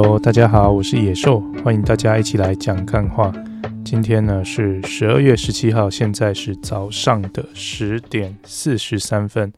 Hello，大家好，我是野兽，欢迎大家一起来讲干话。今天呢是十二月十七号，现在是早上的十点四十三分。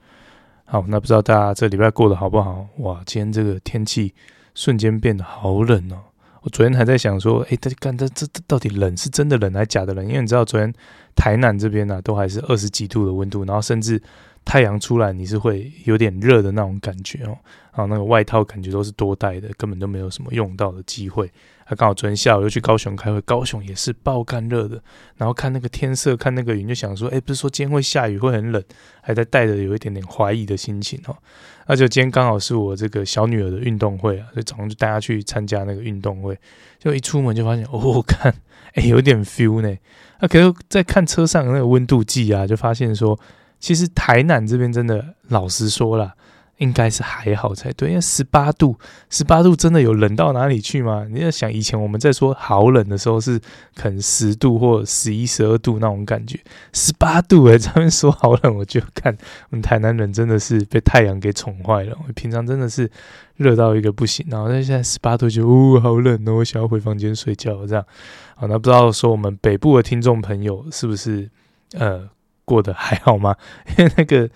好，那不知道大家这礼拜过得好不好？哇，今天这个天气瞬间变得好冷哦。我昨天还在想说，诶，这干这这这到底冷是真的冷还是假的冷？因为你知道昨天台南这边呢、都还是二十几度的温度，然后甚至。太阳出来，你是会有点热的那种感觉哦。然后那个外套感觉都是多带的，根本都没有什么用到的机会。还刚好昨天下午又去高雄开会，高雄也是爆干热的。然后看那个天色，看那个云，就想说，哎，不是说今天会下雨，会很冷，还在带着有一点点怀疑的心情哦。那就今天刚好是我这个小女儿的运动会啊，所以早上就带她去参加那个运动会。就一出门就发现，哦，看，哎，有点 feel 呢。那可是在看车上的那个温度计啊，就发现说。其实台南这边真的，老实说啦，应该是还好才对，因为十八度，十八度真的有冷到哪里去吗？你要想以前我们在说好冷的时候，是可能十度或十一、十二度那种感觉，十八度诶，他们说好冷，我就看我们台南人真的是被太阳给宠坏了，我平常真的是热到一个不行，然后但现在十八度就呜、哦、好冷哦，我想要回房间睡觉这样。好，那不知道说我们北部的听众朋友是不是呃？过得还好吗？因为那个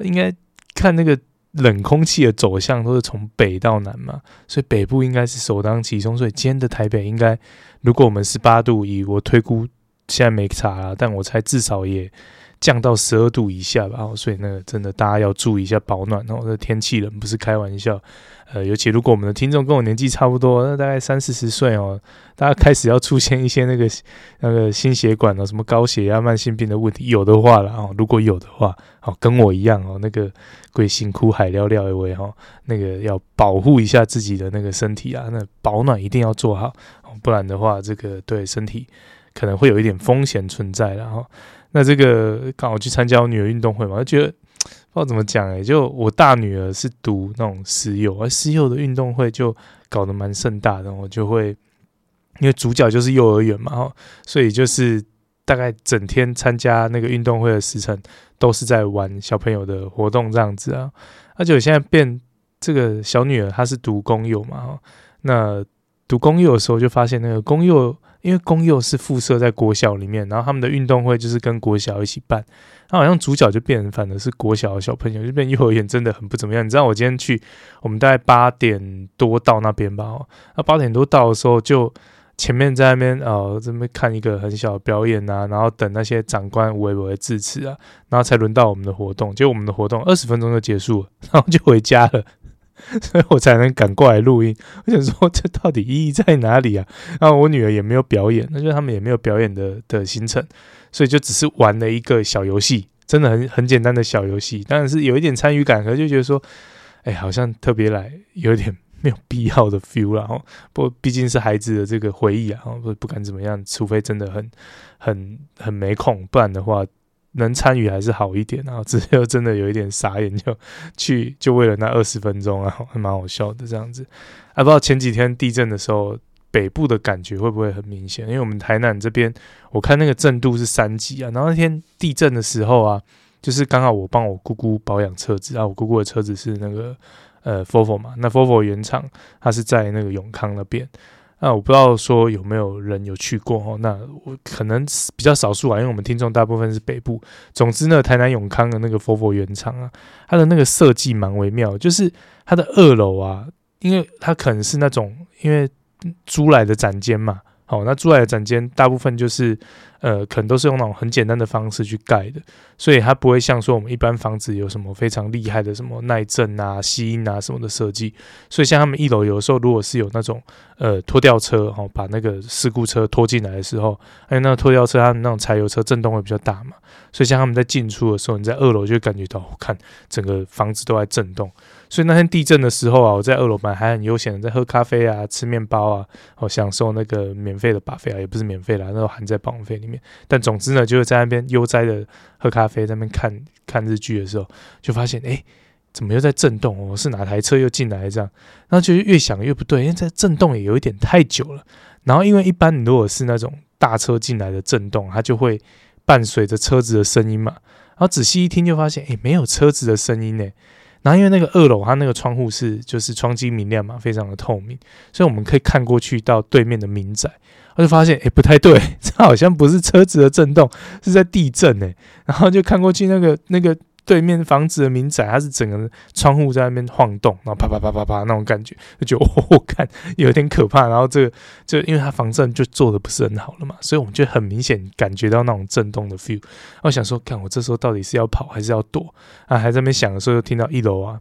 应该看那个冷空气的走向都是从北到南嘛，所以北部应该是首当其冲。所以今天的台北应该，如果我们十八度，以我推估，现在没查，但我猜至少也降到十二度以下吧。哦所以那个真的大家要注意一下保暖哦。这天气冷不是开玩笑。呃，尤其如果我们的听众跟我年纪差不多，那大概三四十岁哦，大家开始要出现一些那个那个心血管的什么高血压、慢性病的问题，有的话了哦，如果有的话，哦，跟我一样哦，那个贵辛苦海聊聊一位哈，那个要保护一下自己的那个身体啊，那保暖一定要做好，不然的话，这个对身体可能会有一点风险存在。然后，那这个刚好去参加我女儿运动会嘛，我觉得。不知道怎么讲诶，就我大女儿是读那种私幼，而私幼的运动会就搞得蛮盛大的。我就会因为主角就是幼儿园嘛，所以就是大概整天参加那个运动会的时辰都是在玩小朋友的活动这样子啊。而且我现在变这个小女儿，她是读公幼嘛，那读公幼的时候就发现那个公幼。因为公幼是附设在国小里面，然后他们的运动会就是跟国小一起办，那好像主角就变成反而是国小的小朋友，就变幼儿园真的很不怎么样。你知道我今天去，我们大概八点多到那边吧，那八点多到的时候，就前面在那边呃这边看一个很小的表演啊，然后等那些长官微微致辞啊，然后才轮到我们的活动，结果我们的活动二十分钟就结束了，然后就回家了。所以我才能赶过来录音。我想说，这到底意义在哪里啊？然后我女儿也没有表演，那就他们也没有表演的的行程，所以就只是玩了一个小游戏，真的很很简单的小游戏。当然是有一点参与感，可是就觉得说，哎，好像特别来有点没有必要的 feel 然后，不毕竟是孩子的这个回忆啊，不不管怎么样，除非真的很很很没空，不然的话。能参与还是好一点，然后只有真的有一点傻眼，就去 就为了那二十分钟啊，还蛮好笑的这样子。啊，不知道前几天地震的时候，北部的感觉会不会很明显？因为我们台南这边，我看那个震度是三级啊。然后那天地震的时候啊，就是刚好我帮我姑姑保养车子啊，我姑姑的车子是那个呃 Volvo 嘛，那 Volvo 原厂它是在那个永康那边。那我不知道说有没有人有去过哦，那我可能比较少数啊，因为我们听众大部分是北部。总之呢，台南永康的那个佛佛原厂啊，它的那个设计蛮微妙，就是它的二楼啊，因为它可能是那种因为租来的展间嘛。哦，那住来的展间大部分就是，呃，可能都是用那种很简单的方式去盖的，所以它不会像说我们一般房子有什么非常厉害的什么耐震啊、吸音啊什么的设计。所以像他们一楼有的时候，如果是有那种呃拖吊车，哦，把那个事故车拖进来的时候，还有那个拖吊车，他们那种柴油车震动会比较大嘛，所以像他们在进出的时候，你在二楼就感觉到，看整个房子都在震动。所以那天地震的时候啊，我在二楼本来还很悠闲的在喝咖啡啊、吃面包啊，哦，享受那个免费的巴菲啊，也不是免费啦，那都含在保费里面。但总之呢，就是在那边悠哉的喝咖啡，在那边看看日剧的时候，就发现哎、怎么又在震动？哦，是哪台车又进来这样？然后就越想越不对，因为这震动也有一点太久了。然后因为一般如果是那种大车进来的震动，它就会伴随着车子的声音嘛。然后仔细一听就发现，哎、没有车子的声音呢。然后因为那个二楼它那个窗户是就是窗机明亮嘛，非常的透明，所以我们可以看过去到对面的民宅。我就发现，哎，不太对，这好像不是车子的震动，是在地震哎。然后就看过去那个那个。对面房子的民宅，它是整个窗户在那边晃动，然后啪啪啪啪啪那种感觉，就，我看有点可怕。然后这个就因为它防震就做的不是很好了嘛，所以我们就很明显感觉到那种震动的 feel。我想说，看我这时候到底是要跑还是要躲啊？还在那边想的时候，就听到一楼啊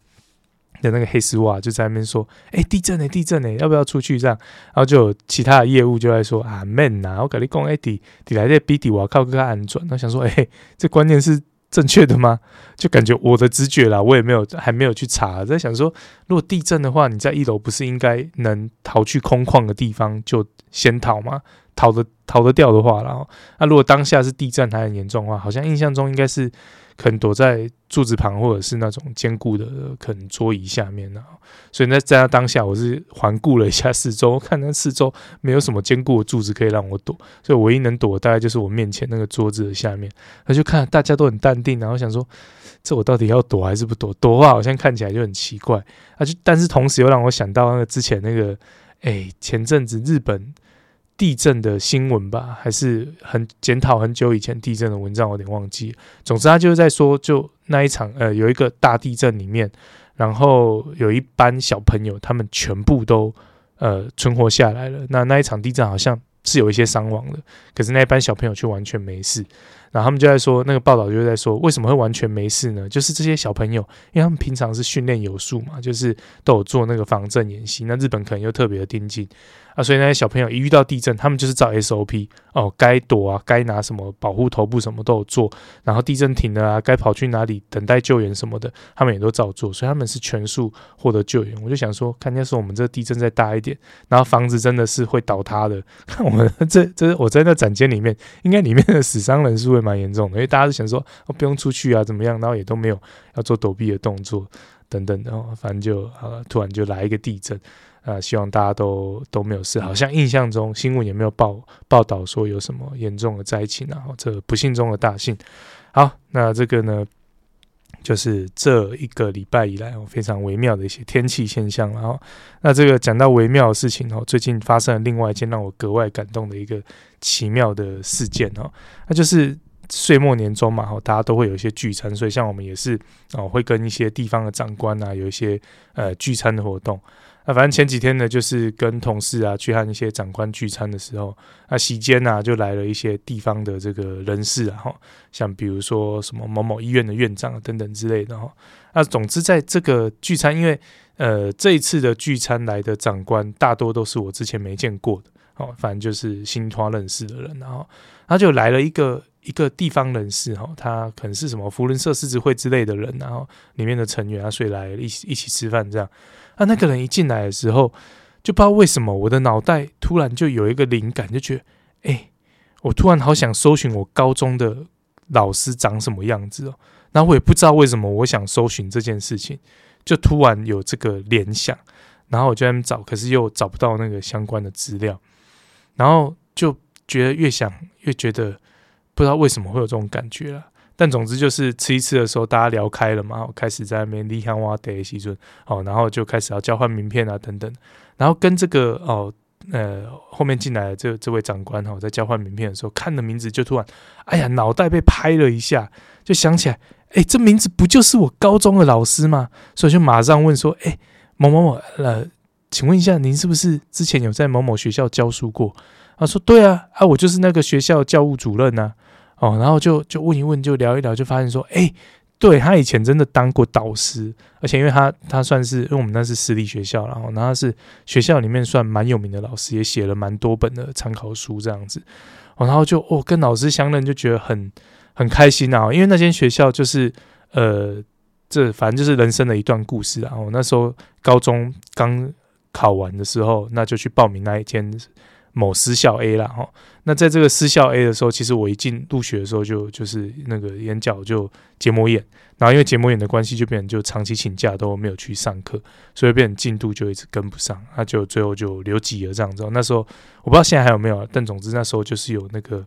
的那个黑丝袜就在那边说：“哎，地震呢，地震呢，要不要出去？”这样，然后就有其他的业务就在说：“啊，man 呐，我跟你讲，哎，底底来这比底我靠更安全。”我想说：“哎，这关键是。”正确的吗？就感觉我的直觉啦，我也没有还没有去查，在想说，如果地震的话，你在一楼不是应该能逃去空旷的地方就先逃吗？逃得逃得掉的话，然后那如果当下是地震还很严重的话，好像印象中应该是。可能躲在柱子旁，或者是那种坚固的可能桌椅下面呢。所以那在那当下，我是环顾了一下四周，看那四周没有什么坚固的柱子可以让我躲，所以唯一能躲的大概就是我面前那个桌子的下面。那就看大家都很淡定，然后想说，这我到底要躲还是不躲？躲的话好像看起来就很奇怪。啊，就但是同时又让我想到那个之前那个，哎，前阵子日本。地震的新闻吧，还是很检讨很久以前地震的文章，我有点忘记。总之，他就是在说，就那一场呃，有一个大地震里面，然后有一班小朋友，他们全部都呃存活下来了。那那一场地震好像是有一些伤亡的，可是那一班小朋友却完全没事。然后他们就在说，那个报道就在说，为什么会完全没事呢？就是这些小朋友，因为他们平常是训练有素嘛，就是都有做那个防震演习。那日本可能又特别的盯紧。所以那些小朋友一遇到地震，他们就是照 SOP 哦，该躲啊，该拿什么保护头部什么都有做。然后地震停了啊，该跑去哪里等待救援什么的，他们也都照做。所以他们是全数获得救援。我就想说，看要是我们这地震再大一点，然后房子真的是会倒塌的。看 我们这这我在那展间里面，应该里面的死伤人数会蛮严重的，因为大家都想说哦，不用出去啊，怎么样？然后也都没有要做躲避的动作等等的，反正就啊，突然就来一个地震。啊，希望大家都都没有事。好像印象中新闻也没有报报道说有什么严重的灾情然啊，这不幸中的大幸。好，那这个呢，就是这一个礼拜以来哦，非常微妙的一些天气现象。然后，那这个讲到微妙的事情哦，最近发生了另外一件让我格外感动的一个奇妙的事件哦，那就是岁末年终嘛，哈大家都会有一些聚餐，所以像我们也是哦，会跟一些地方的长官啊，有一些呃聚餐的活动。反正前几天呢，就是跟同事啊去和一些长官聚餐的时候，那席间呢就来了一些地方的这个人士啊，哈，像比如说什么某某医院的院长等等之类的哈。那总之在这个聚餐，因为呃这一次的聚餐来的长官大多都是我之前没见过的，哦，反正就是新团认识的人，然后他就来了一个一个地方人士哈，他可能是什么福伦社狮子会之类的人，然后里面的成员啊，所以来一起一起吃饭这样。那那个人一进来的时候，就不知道为什么我的脑袋突然就有一个灵感，就觉得，哎、我突然好想搜寻我高中的老师长什么样子哦。然后我也不知道为什么我想搜寻这件事情，就突然有这个联想，然后我就在那找，可是又找不到那个相关的资料，然后就觉得越想越觉得不知道为什么会有这种感觉了。但总之就是吃一次的时候，大家聊开了嘛，我开始在那边立汉哇的西尊哦，然后就开始要交换名片啊等等，然后跟这个哦呃后面进来的这这位长官哈，在交换名片的时候看的名字就突然哎呀脑袋被拍了一下，就想起来哎这名字不就是我高中的老师吗？所以就马上问说哎某某某呃，请问一下您是不是之前有在某某学校教书过？他说对啊啊我就是那个学校教务主任呐。哦，然后就就问一问，就聊一聊，就发现说，哎，对，他以前真的当过导师，而且因为他他算是因为我们那是私立学校，然后然后他是学校里面算蛮有名的老师，也写了蛮多本的参考书这样子。然后就哦跟老师相认，就觉得很很开心啊，因为那间学校就是呃，这反正就是人生的一段故事啊。我那时候高中刚考完的时候，那就去报名那一间。某私校 A 啦，哈，那在这个私校 A 的时候，其实我一进入学的时候就就是那个眼角就结膜炎，然后因为结膜炎的关系，就变成就长期请假都没有去上课，所以变成进度就一直跟不上，那就最后就留级了这样子。那时候我不知道现在还有没有，但总之那时候就是有那个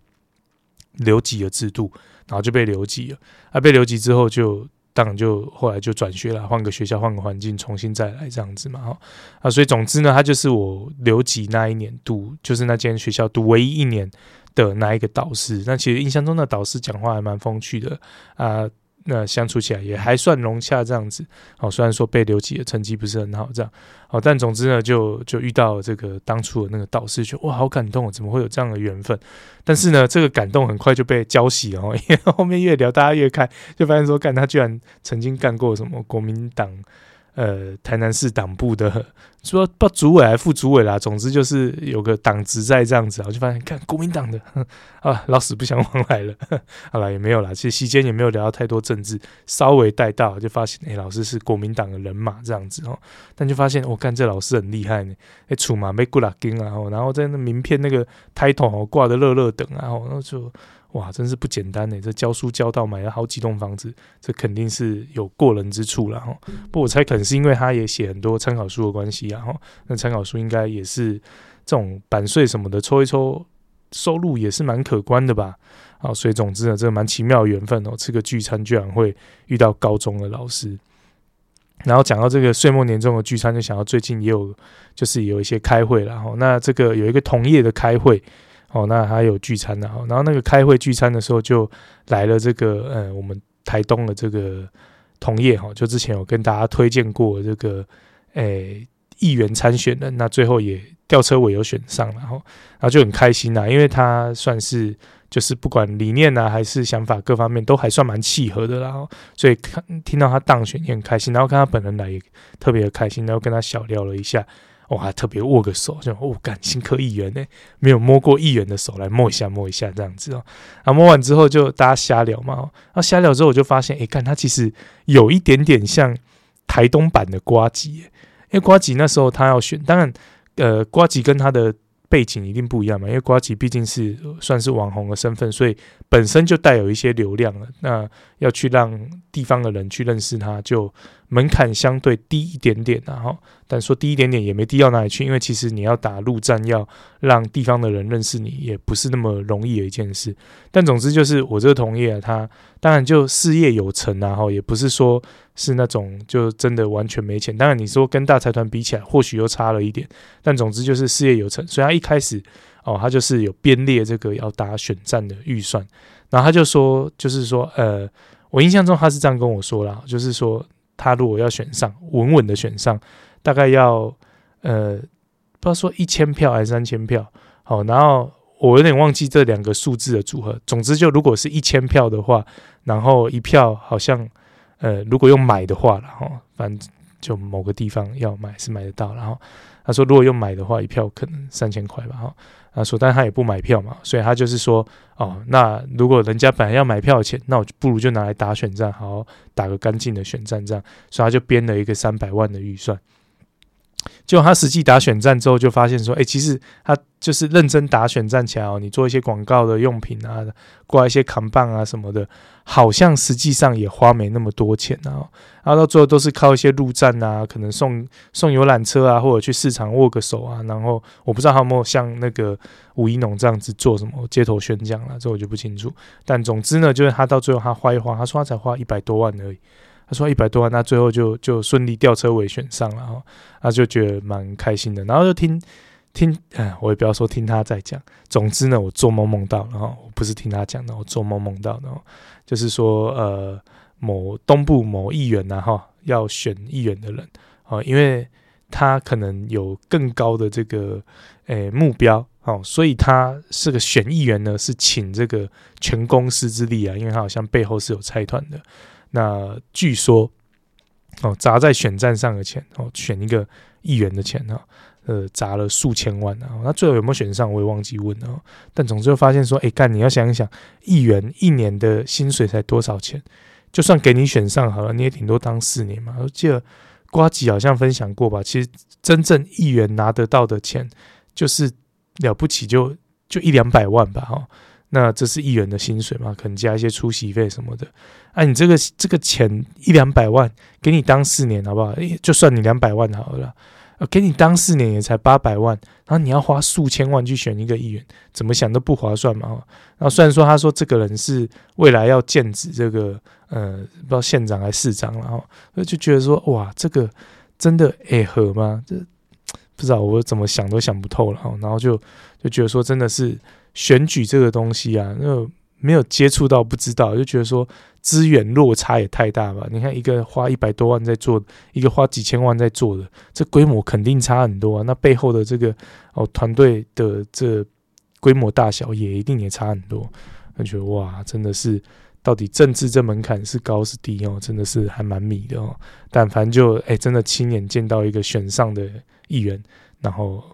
留级的制度，然后就被留级了。啊，被留级之后就当然就后来就转学了，换个学校，换个环境，重新再来这样子嘛，哈啊，所以总之呢，他就是我留级那一年读，就是那间学校读唯一一年的那一个导师。那其实印象中的导师讲话还蛮风趣的啊。那相处起来也还算融洽，这样子。哦，虽然说被留级的成绩不是很好，这样。哦，但总之呢，就就遇到这个当初的那个导师，就哇，好感动哦，怎么会有这样的缘分？但是呢，这个感动很快就被浇熄了，因为后面越聊，大家越开，就发现说，干他居然曾经干过什么国民党。呃，台南市党部的 说不主委还副主委啦，总之就是有个党职在这样子，我就发现看国民党的 啊，老死不相往来了。好了，也没有啦，其实席间也没有聊到太多政治，稍微带到就发现，哎、老师是国民党的人马这样子哦。但就发现，我、哦、看这老师很厉害呢，哎，出马没古拉丁啊，然后在那名片那个抬头哦挂的乐乐等啊，然后就。哇，真是不简单呢！这教书教到买了好几栋房子，这肯定是有过人之处了哈。不过我猜可能是因为他也写很多参考书的关系啊哈。那参考书应该也是这种版税什么的抽一抽，收入也是蛮可观的吧？啊，所以总之呢，这个蛮奇妙的缘分哦。吃个聚餐居然会遇到高中的老师，然后讲到这个岁末年终的聚餐，就想到最近也有就是有一些开会了哈。那这个有一个同业的开会。哦，那还有聚餐的哈，然后那个开会聚餐的时候就来了这个，嗯，我们台东的这个同业哈，就之前有跟大家推荐过这个，诶、议员参选人，那最后也吊车尾有选上了哈，然后就很开心呐，因为他算是就是不管理念啊还是想法各方面都还算蛮契合的啦，所以看听到他当选也很开心，然后看他本人来也特别的开心，然后跟他小聊了一下。我还特别握个手，就哦，干新科议员呢，没有摸过议员的手，来摸一下，摸一下这样子哦。啊，摸完之后就大家瞎聊嘛。啊，瞎聊之后我就发现，哎，看他其实有一点点像台东版的瓜吉，因为瓜吉那时候他要选，当然，呃，瓜吉跟他的。背景一定不一样嘛，因为瓜吉毕竟是算是网红的身份，所以本身就带有一些流量了。那要去让地方的人去认识他，就门槛相对低一点点，然后，但说低一点点也没低到哪里去，因为其实你要打陆战，要让地方的人认识你，也不是那么容易的一件事。但总之就是我这个同业啊，他当然就事业有成，然后也不是说。是那种就真的完全没钱，当然你说跟大财团比起来，或许又差了一点，但总之就是事业有成。所以他一开始哦，他就是有编列这个要打选战的预算，然后他就说，就是说，呃，我印象中他是这样跟我说啦，就是说他如果要选上，稳稳的选上，大概要呃，不知道说一千票还是三千票，好，然后我有点忘记这两个数字的组合，总之就如果是一千票的话，然后一票好像。呃，如果用买的话，然后反正就某个地方要买是买得到。然后他说，如果用买的话，一票可能三千块吧。哈，啊说，但他也不买票嘛，所以他就是说，哦，那如果人家本来要买票的钱，那我就不如就拿来打选战，好好打个干净的选战，这样，所以他就编了一个三百万的预算。就他实际打选战之后，就发现说，哎，其实他就是认真打选战起来哦，你做一些广告的用品啊，挂一些扛棒啊什么的，好像实际上也花没那么多钱啊。然后到最后都是靠一些路战啊，可能送送游览车啊，或者去市场握个手啊。然后我不知道他有没有像那个吴一农这样子做什么街头宣讲了，这我就不清楚。但总之呢，就是他到最后他花一花，他说他才花一百多万而已。他说一百多万，那最后就就顺利吊车尾选上了哈，他就觉得蛮开心的。然后就听听，哎，我也不要说听他在讲。总之呢，我做梦梦到，然后我不是听他讲的，我做梦梦到的，就是说呃，某东部某议员呐哈，要选议员的人啊，因为他可能有更高的这个诶目标哦，所以他是个选议员呢，是请这个全公司之力啊，因为他好像背后是有财团的。那据说，哦，砸在选战上的钱，哦，选一个议员的钱，哈，呃，砸了数千万啊。那最后有没有选上，我也忘记问了。但总之就发现说，哎，干，你要想一想，议员一年的薪水才多少钱？就算给你选上好了，你也顶多当四年嘛。我记得瓜吉好像分享过吧，其实真正议员拿得到的钱，就是了不起就就一两百万吧，哈。那这是议员的薪水嘛？可能加一些出席费什么的。啊，你这个这个钱一两百万给你当四年好不好？就算你两百万好了。给你当四年也才八百万，然后你要花数千万去选一个议员，怎么想都不划算嘛。然后虽然说他说这个人是未来要剑指这个呃不知道县长还是市长，然后就觉得说哇，这个真的诶合吗？这不知道我怎么想都想不透了。然后就就觉得说真的是选举这个东西啊，那没有接触到不知道，就觉得说。资源落差也太大吧？你看，一个花一百多万在做，一个花几千万在做的，这规模肯定差很多啊。那背后的这个哦团队的这规模大小也一定也差很多。我觉得哇，真的是到底政治这门槛是高是低哦？真的是还蛮迷的哦。但凡就哎，真的亲眼见到一个选上的议员，然后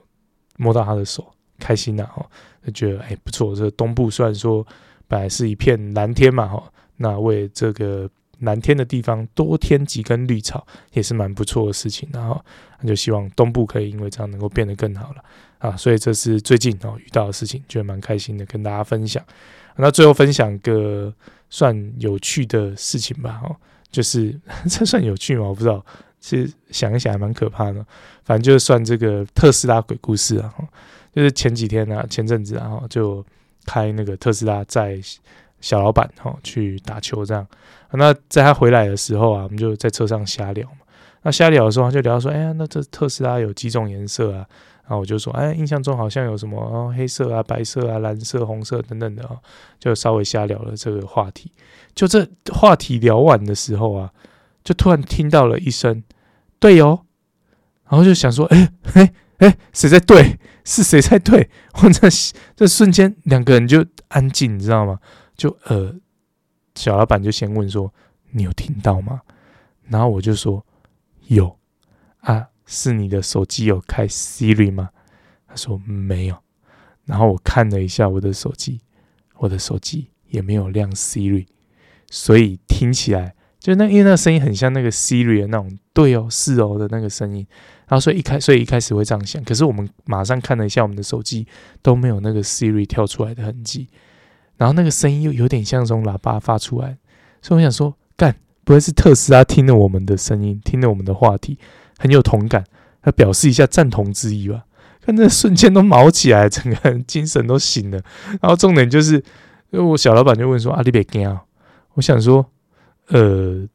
摸到他的手，开心呐哦，就觉得哎不错。这东部虽然说本来是一片蓝天嘛哈。那为这个蓝天的地方多添几根绿草，也是蛮不错的事情。然后，那就希望东部可以因为这样能够变得更好了啊！所以这是最近哦遇到的事情，觉得蛮开心的，跟大家分享。那最后分享个算有趣的事情吧，哦，就是 这算有趣吗？我不知道，其实想一想还蛮可怕的。反正就是算这个特斯拉鬼故事啊，就是前几天啊，前阵子然后就开那个特斯拉在。小老板哈去打球这样，那在他回来的时候啊，我们就在车上瞎聊嘛。那瞎聊的时候，他就聊说：“哎呀，那这特斯拉有几种颜色啊？”然后我就说：“哎，印象中好像有什么，黑色啊、白色啊、蓝色、红色等等的啊。”就稍微瞎聊了这个话题。就这话题聊完的时候啊，就突然听到了一声“对哦”，然后就想说：“哎哎哎，谁在对？是谁在对？” 我这这瞬间两个人就安静，你知道吗？就呃，小老板就先问说：“你有听到吗？”然后我就说：“有啊，是你的手机有开 Siri 吗？”他说：“没有。”然后我看了一下我的手机，我的手机也没有亮 Siri，所以听起来就那因为那声音很像那个 Siri 的那种“对哦，是哦”的那个声音。然后所以一开所以一开始会这样想，可是我们马上看了一下我们的手机，都没有那个 Siri 跳出来的痕迹。然后那个声音又有点像从喇叭发出来，所以我想说，干，不会是特斯拉听了我们的声音，听了我们的话题，很有同感，他表示一下赞同之意吧？看那瞬间都毛起来，整个人精神都醒了。然后重点就是，我小老板就问说：“啊，你别惊啊！”我想说，呃。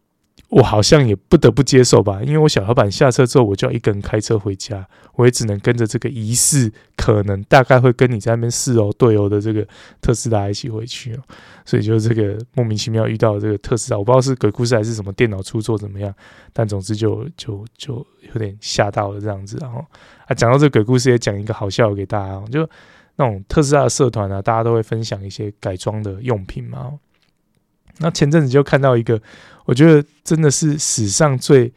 我好像也不得不接受吧，因为我小老板下车之后，我就要一个人开车回家，我也只能跟着这个疑似可能大概会跟你在那边是哦对哦的这个特斯拉一起回去哦，所以就这个莫名其妙遇到这个特斯拉，我不知道是鬼故事还是什么电脑出错怎么样，但总之就就就有点吓到了这样子，然后啊讲到这个鬼故事也讲一个好笑给大家，就那种特斯拉的社团啊，大家都会分享一些改装的用品嘛。那前阵子就看到一个，我觉得真的是史上最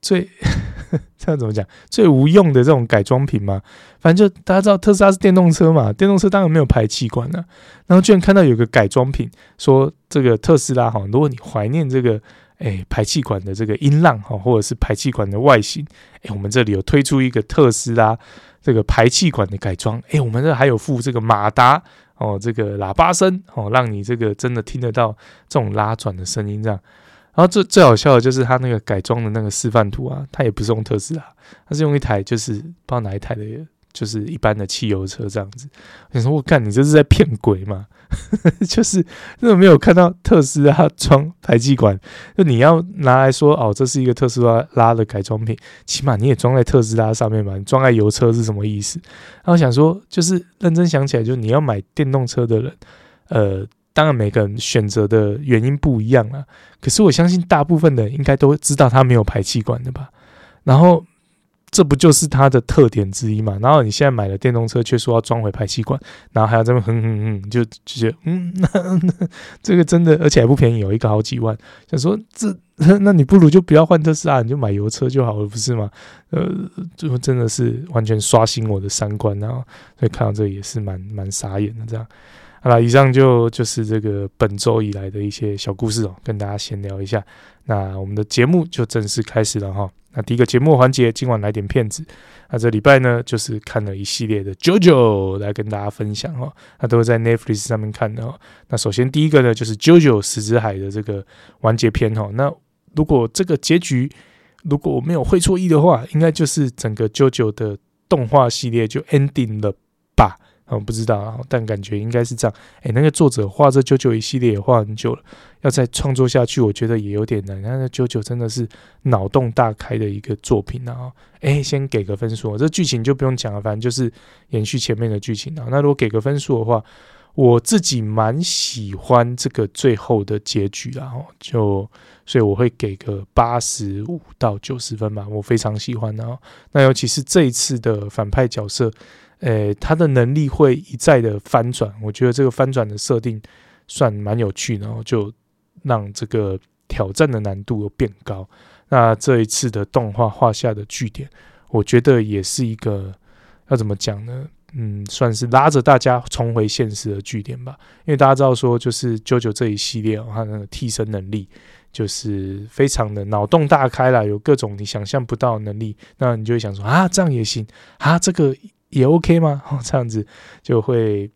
最 这样怎么讲最无用的这种改装品嘛。反正就大家知道特斯拉是电动车嘛，电动车当然没有排气管啊。然后居然看到有个改装品，说这个特斯拉哈，如果你怀念这个诶排气管的这个音浪哈，或者是排气管的外形，诶，我们这里有推出一个特斯拉这个排气管的改装，诶，我们这还有附这个马达。哦，这个喇叭声哦，让你这个真的听得到这种拉转的声音，这样。然后最最好笑的就是他那个改装的那个示范图啊，他也不是用特斯拉，他是用一台就是不知道哪一台的，就是一般的汽油车这样子。你说我干你这是在骗鬼吗？就是那种没有看到特斯拉装排气管，就你要拿来说哦，这是一个特斯拉拉的改装品，起码你也装在特斯拉上面吧？你装在油车是什么意思？然后想说，就是认真想起来，就是你要买电动车的人，呃，当然每个人选择的原因不一样了。可是我相信大部分的应该都知道它没有排气管的吧？然后。这不就是它的特点之一嘛？然后你现在买了电动车，却说要装回排气管，然后还要这么哼哼哼，就就觉得嗯，那 那这个真的，而且还不便宜，有一个好几万。想说这，那你不如就不要换特斯拉，你就买油车就好了，不是吗？呃，就真的是完全刷新我的三观，然后所以看到这也是蛮蛮傻眼的。这样，好了，以上就就是这个本周以来的一些小故事哦，跟大家闲聊一下。那我们的节目就正式开始了哈。那第一个节目环节，今晚来点片子。那这礼拜呢，就是看了一系列的 JoJo 来跟大家分享哦。那都是在 Netflix 上面看的哦。那首先第一个呢，就是 JoJo 石之海的这个完结篇哈。那如果这个结局如果我没有会错意的话，应该就是整个 JoJo 的动画系列就 ending 了我不知道啊，但感觉应该是这样。哎，那个作者画这九九一系列也画很久了，要再创作下去，我觉得也有点难。那个 JoJo 真的是脑洞大开的一个作品啊！哎，先给个分数，这剧情就不用讲了，反正就是延续前面的剧情啊。那如果给个分数的话，我自己蛮喜欢这个最后的结局啊，就所以我会给个八十五到九十分吧，我非常喜欢啊。那尤其是这一次的反派角色。诶，他的能力会一再的翻转，我觉得这个翻转的设定算蛮有趣的，然后就让这个挑战的难度又变高。那这一次的动画画下的句点，我觉得也是一个要怎么讲呢？嗯，算是拉着大家重回现实的句点吧。因为大家知道说，就是 JoJo 这一系列，它那个替身能力就是非常的脑洞大开啦，有各种你想象不到的能力，那你就会想说啊，这样也行啊，这个。也 OK 吗？这样子就会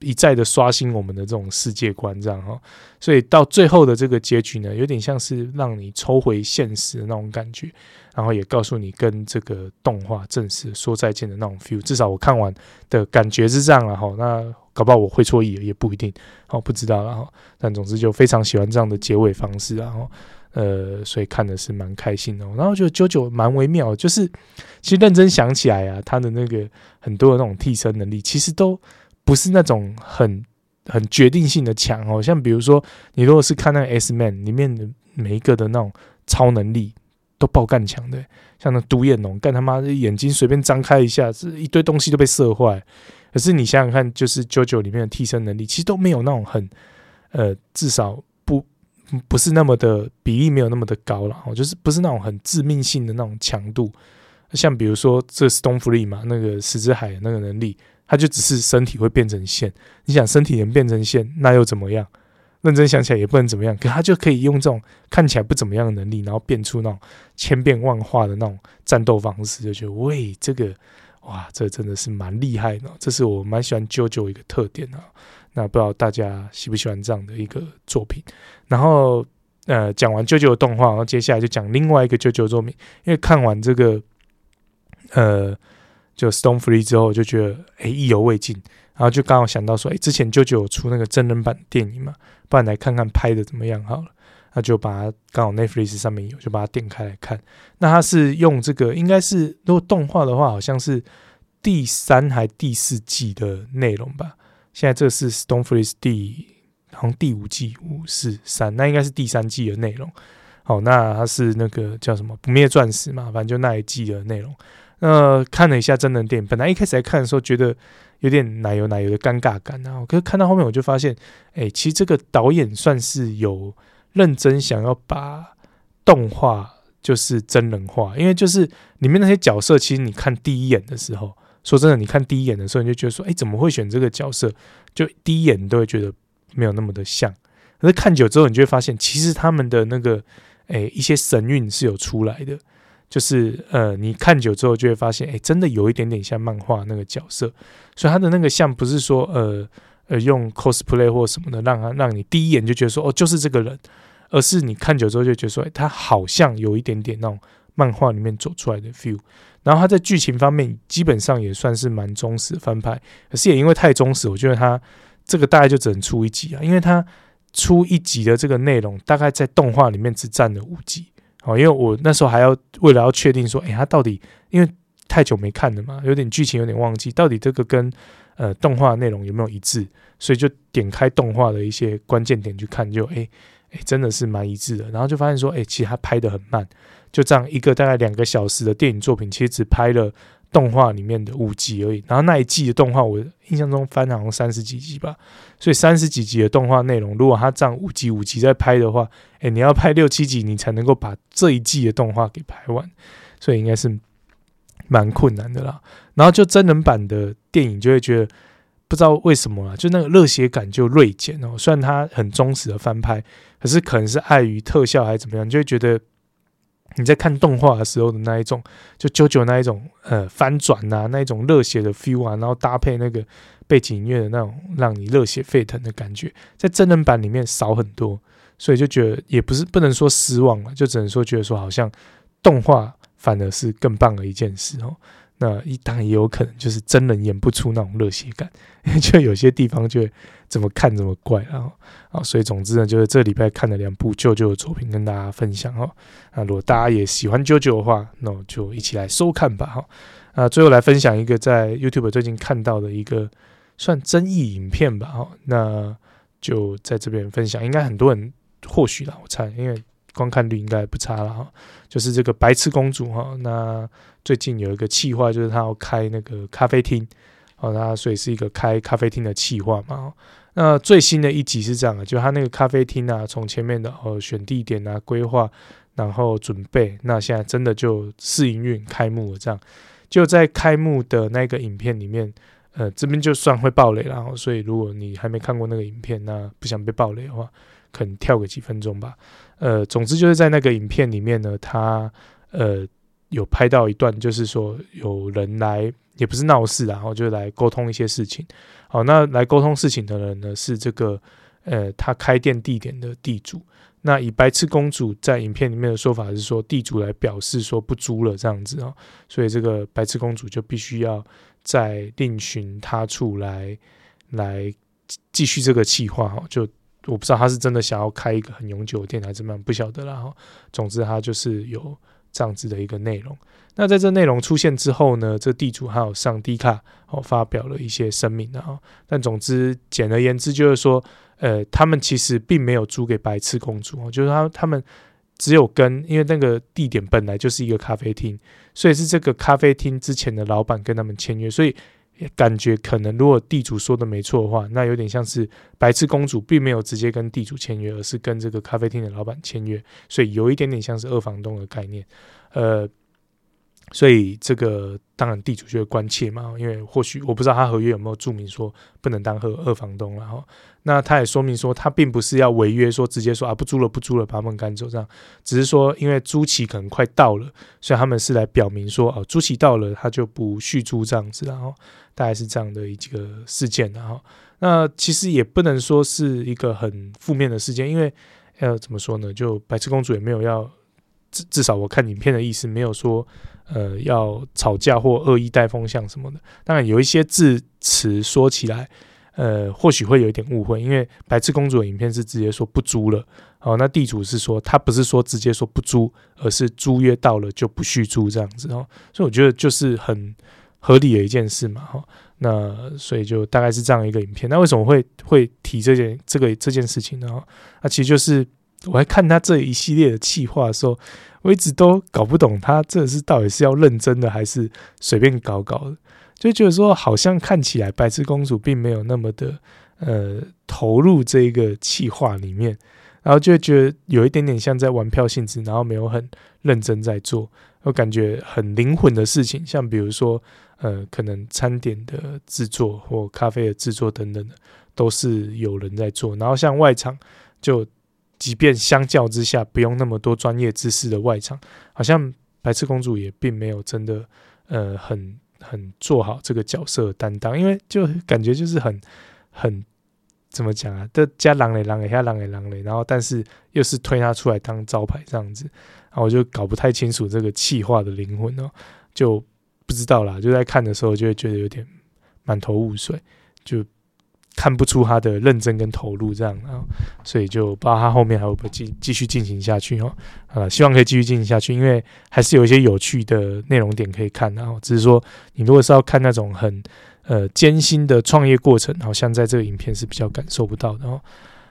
一再的刷新我们的这种世界观，这样哈。所以到最后的这个结局呢，有点像是让你抽回现实的那种感觉，然后也告诉你跟这个动画正式说再见的那种 feel。至少我看完的感觉是这样了哈。那搞不好我会错意也不一定，哦，不知道了哈。但总之就非常喜欢这样的结尾方式，然后。呃，所以看的是蛮开心的，然后觉得 JoJo 蛮微妙，就是其实认真想起来啊，他的那个很多的那种替身能力，其实都不是那种很很决定性的强哦。像比如说，你如果是看那个 S Man 里面的每一个的那种超能力，都爆干强的，像那独眼龙，干他妈的眼睛随便张开一下，是一堆东西都被射坏。可是你想想看，就是 JoJo 里面的替身能力，其实都没有那种很呃，至少。不是那么的比例没有那么的高了，就是不是那种很致命性的那种强度，像比如说这 Stonefree 嘛，那个石之海的那个能力，它就只是身体会变成线。你想身体能变成线，那又怎么样？认真想起来也不能怎么样，可它就可以用这种看起来不怎么样的能力，然后变出那种千变万化的那种战斗方式，就觉得喂，这个哇，这真的是蛮厉害的，这是我蛮喜欢 JoJo 一个特点啊。那不知道大家喜不喜欢这样的一个作品？然后，呃，讲完 JoJo 的动画，然后接下来就讲另外一个 JoJo 作品。因为看完这个，呃，就 Stonefree 之后，就觉得哎意犹未尽，然后就刚好想到说，哎，之前 JoJo 有出那个真人版电影嘛，不然来看看拍的怎么样好了。那就把它刚好 Netflix 上面有，就把它点开来看。那它是用这个，应该是如果动画的话，好像是第三还第四季的内容吧。现在这是 Stonefree 第好像第五季五四三，那应该是第三季的内容。好，那它是那个叫什么不灭钻石嘛，反正就那一季的内容。那看了一下真人电影，本来一开始来看的时候觉得有点奶油奶油的尴尬感啊，可是看到后面我就发现，哎，其实这个导演算是有认真想要把动画就是真人化，因为就是里面那些角色，其实你看第一眼的时候。说真的，你看第一眼的时候，你就觉得说，哎，怎么会选这个角色？就第一眼你都会觉得没有那么的像。可是看久之后，你就会发现，其实他们的那个，哎，一些神韵是有出来的。就是呃，你看久之后就会发现，哎，真的有一点点像漫画那个角色。所以他的那个像不是说，呃呃，用 cosplay 或什么的，让他让你第一眼就觉得说，哦，就是这个人，而是你看久之后就觉得说，哎，他好像有一点点那种漫画里面走出来的 feel。然后他在剧情方面基本上也算是蛮忠实翻拍，可是也因为太忠实，我觉得他这个大概就只能出一集啊，因为他出一集的这个内容大概在动画里面只占了五集。哦，因为我那时候还要为了要确定说，诶，他到底因为太久没看了嘛，有点剧情有点忘记，到底这个跟呃动画内容有没有一致，所以就点开动画的一些关键点去看，就诶诶，真的是蛮一致的，然后就发现说，诶，其实他拍得很慢。就这样一个大概两个小时的电影作品，其实只拍了动画里面的五集而已。然后那一季的动画，我印象中翻好像三十几集吧。所以三十几集的动画内容，如果他这样五集五集在拍的话，诶，你要拍六七集，你才能够把这一季的动画给拍完。所以应该是蛮困难的啦。然后就真人版的电影，就会觉得不知道为什么啊，就那个热血感就锐减哦。虽然它很忠实的翻拍，可是可能是碍于特效还是怎么样，就会觉得。你在看动画的时候的那一种，就 JoJo 那一种呃翻转啊，那一种热血的 feel 啊，然后搭配那个背景音乐的那种让你热血沸腾的感觉，在真人版里面少很多，所以就觉得也不是不能说失望了，就只能说觉得说好像动画反而是更棒的一件事哦。那一当然也有可能就是真人演不出那种热血感，就有些地方就怎么看怎么怪啊啊！所以总之呢，就是这礼拜看了两部 JoJo 的作品跟大家分享哈。那如果大家也喜欢 JoJo 的话，那我就一起来收看吧哈。啊，最后来分享一个在 YouTube 最近看到的一个算争议影片吧哈。那就在这边分享，应该很多人或许啦，我猜，因为。观看率应该不差了哈，就是这个白痴公主哈，那最近有一个企划，就是她要开那个咖啡厅，哦，那所以是一个开咖啡厅的企划嘛。那最新的一集是这样的，就他那个咖啡厅啊，从前面的哦选地点啊规划，然后准备，那现在真的就试营运开幕了，这样就在开幕的那个影片里面，呃，这边就算会爆雷了，所以如果你还没看过那个影片，那不想被爆雷的话，可能跳个几分钟吧。呃，总之就是在那个影片里面呢，他呃有拍到一段，就是说有人来，也不是闹事，然后就来沟通一些事情。好，那来沟通事情的人呢是这个呃他开店地点的地主。那以白痴公主在影片里面的说法是说，地主来表示说不租了这样子啊，所以这个白痴公主就必须要再另寻他处来来继续这个计划哈，就。我不知道他是真的想要开一个很永久的店还是怎么样，不晓得啦哈。总之他就是有这样子的一个内容。那在这内容出现之后呢，这地主还有上 D 卡哦发表了一些声明啊。但总之简而言之就是说，呃，他们其实并没有租给白痴公主哦，就是他他们只有跟，因为那个地点本来就是一个咖啡厅，所以是这个咖啡厅之前的老板跟他们签约，所以。也感觉可能，如果地主说的没错的话，那有点像是白痴公主并没有直接跟地主签约，而是跟这个咖啡厅的老板签约，所以有一点点像是二房东的概念。呃，所以这个当然地主就会关切嘛，因为或许我不知道他合约有没有注明说不能当二二房东，然后那他也说明说他并不是要违约，说直接说啊不租了不租了把他们赶走这样，只是说因为租期可能快到了，所以他们是来表明说哦租期到了他就不续租这样子，然后。大概是这样的一个事件，然后那其实也不能说是一个很负面的事件，因为要怎么说呢？就白痴公主也没有要至至少我看影片的意思没有说呃要吵架或恶意带风向什么的。当然有一些字词说起来，呃或许会有一点误会，因为白痴公主的影片是直接说不租了，哦，那地主是说他不是说直接说不租，而是租约到了就不续租这样子哦，所以我觉得就是很。合理的一件事嘛，哈，那所以就大概是这样一个影片。那为什么会会提这件这个这件事情呢？那其实就是我在看他这一系列的企划的时候，我一直都搞不懂他这是到底是要认真的还是随便搞搞的，就觉得说好像看起来白痴公主并没有那么的呃投入这一个企划里面，然后就觉得有一点点像在玩票性质，然后没有很认真在做。我感觉很灵魂的事情，像比如说，呃，可能餐点的制作或咖啡的制作等等的，都是有人在做。然后像外场，就即便相较之下不用那么多专业知识的外场，好像白痴公主也并没有真的，呃，很很做好这个角色的担当，因为就感觉就是很很怎么讲啊，这加狼嘞狼嘞加狼嘞狼嘞，然后但是又是推他出来当招牌这样子。然后我就搞不太清楚这个气化的灵魂哦，就不知道啦。就在看的时候，就会觉得有点满头雾水，就看不出他的认真跟投入这样。然后，所以就不知道他后面还会不会继继续进行下去哦。啊，希望可以继续进行下去，因为还是有一些有趣的内容点可以看。然后，只是说你如果是要看那种很呃艰辛的创业过程，好像在这个影片是比较感受不到的哦。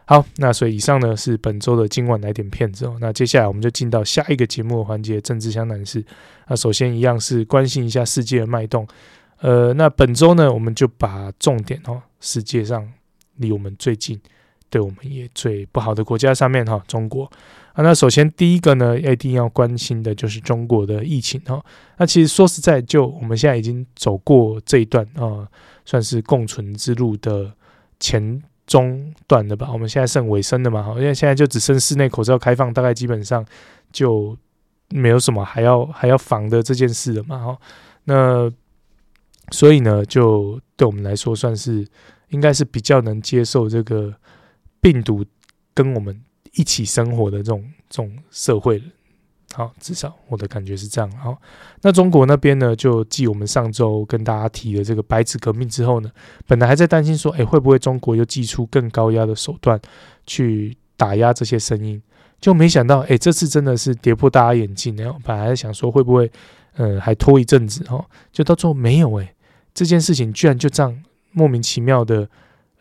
好，那所以以上呢是本周的今晚来点片子哦。那接下来我们就进到下一个节目的环节——政治相谈室。那首先一样是关心一下世界的脉动。呃，那本周呢，我们就把重点哦，世界上离我们最近、对我们也最不好的国家上面哈，中国啊。那首先第一个呢，一定要关心的就是中国的疫情哈。那其实说实在，就我们现在已经走过这一段啊，算是共存之路的前。中段的吧，我们现在剩尾声的嘛，因为现在就只剩室内口罩开放，大概基本上就没有什么还要还要防的这件事了嘛，哈，那所以呢，就对我们来说算是应该是比较能接受这个病毒跟我们一起生活的这种这种社会了。好，至少我的感觉是这样。好，那中国那边呢，就继我们上周跟大家提的这个白纸革命之后呢，本来还在担心说，诶，会不会中国又祭出更高压的手段去打压这些声音？就没想到，诶，这次真的是跌破大家眼镜。然后本来想说会不会，呃，还拖一阵子哦，就到最后没有诶，这件事情居然就这样莫名其妙的，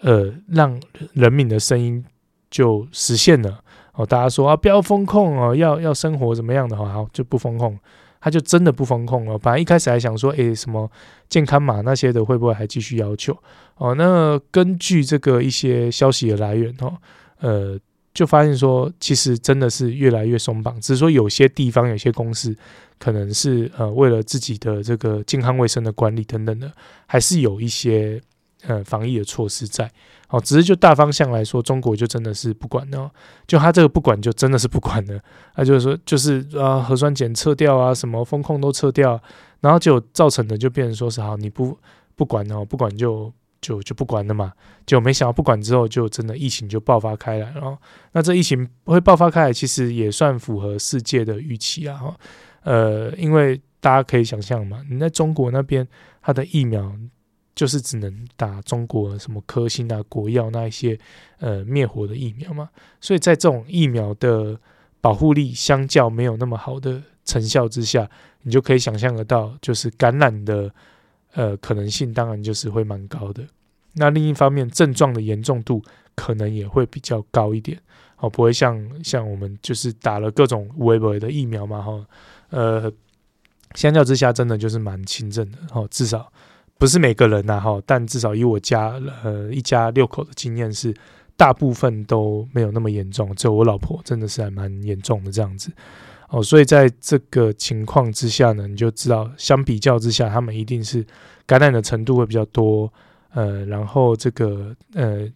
呃，让人民的声音就实现了。哦，大家说啊，不要封控哦，要要生活怎么样的话，好就不封控，他就真的不封控了。本来一开始还想说，诶，什么健康码那些的，会不会还继续要求？哦，那根据这个一些消息的来源，哦，呃，就发现说，其实真的是越来越松绑，只是说有些地方有些公司可能是呃为了自己的这个健康卫生的管理等等的，还是有一些呃防疫的措施在。哦，只是就大方向来说，中国就真的是不管了。就他这个不管，就真的是不管了。他就是说，就是啊，核酸检测掉啊，什么风控都撤掉，然后就造成的就变成说是好，你不不管哦，不管就就就不管了嘛。就没想到不管之后，就真的疫情就爆发开来了。那这疫情会爆发开来，其实也算符合世界的预期啊。哈，呃，因为大家可以想象嘛，你在中国那边，它的疫苗。就是只能打中国什么科兴啊、国药那一些呃灭活的疫苗嘛，所以在这种疫苗的保护力相较没有那么好的成效之下，你就可以想象得到，就是感染的呃可能性当然就是会蛮高的。那另一方面，症状的严重度可能也会比较高一点，哦，不会像像我们就是打了各种微微的疫苗嘛，哈，呃，相较之下真的就是蛮轻症的，哦，至少。不是每个人呐，哈，但至少以我家呃一家六口的经验是，大部分都没有那么严重，只有我老婆真的是还蛮严重的这样子哦。所以在这个情况之下呢，你就知道相比较之下，他们一定是感染的程度会比较多，呃，然后这个呃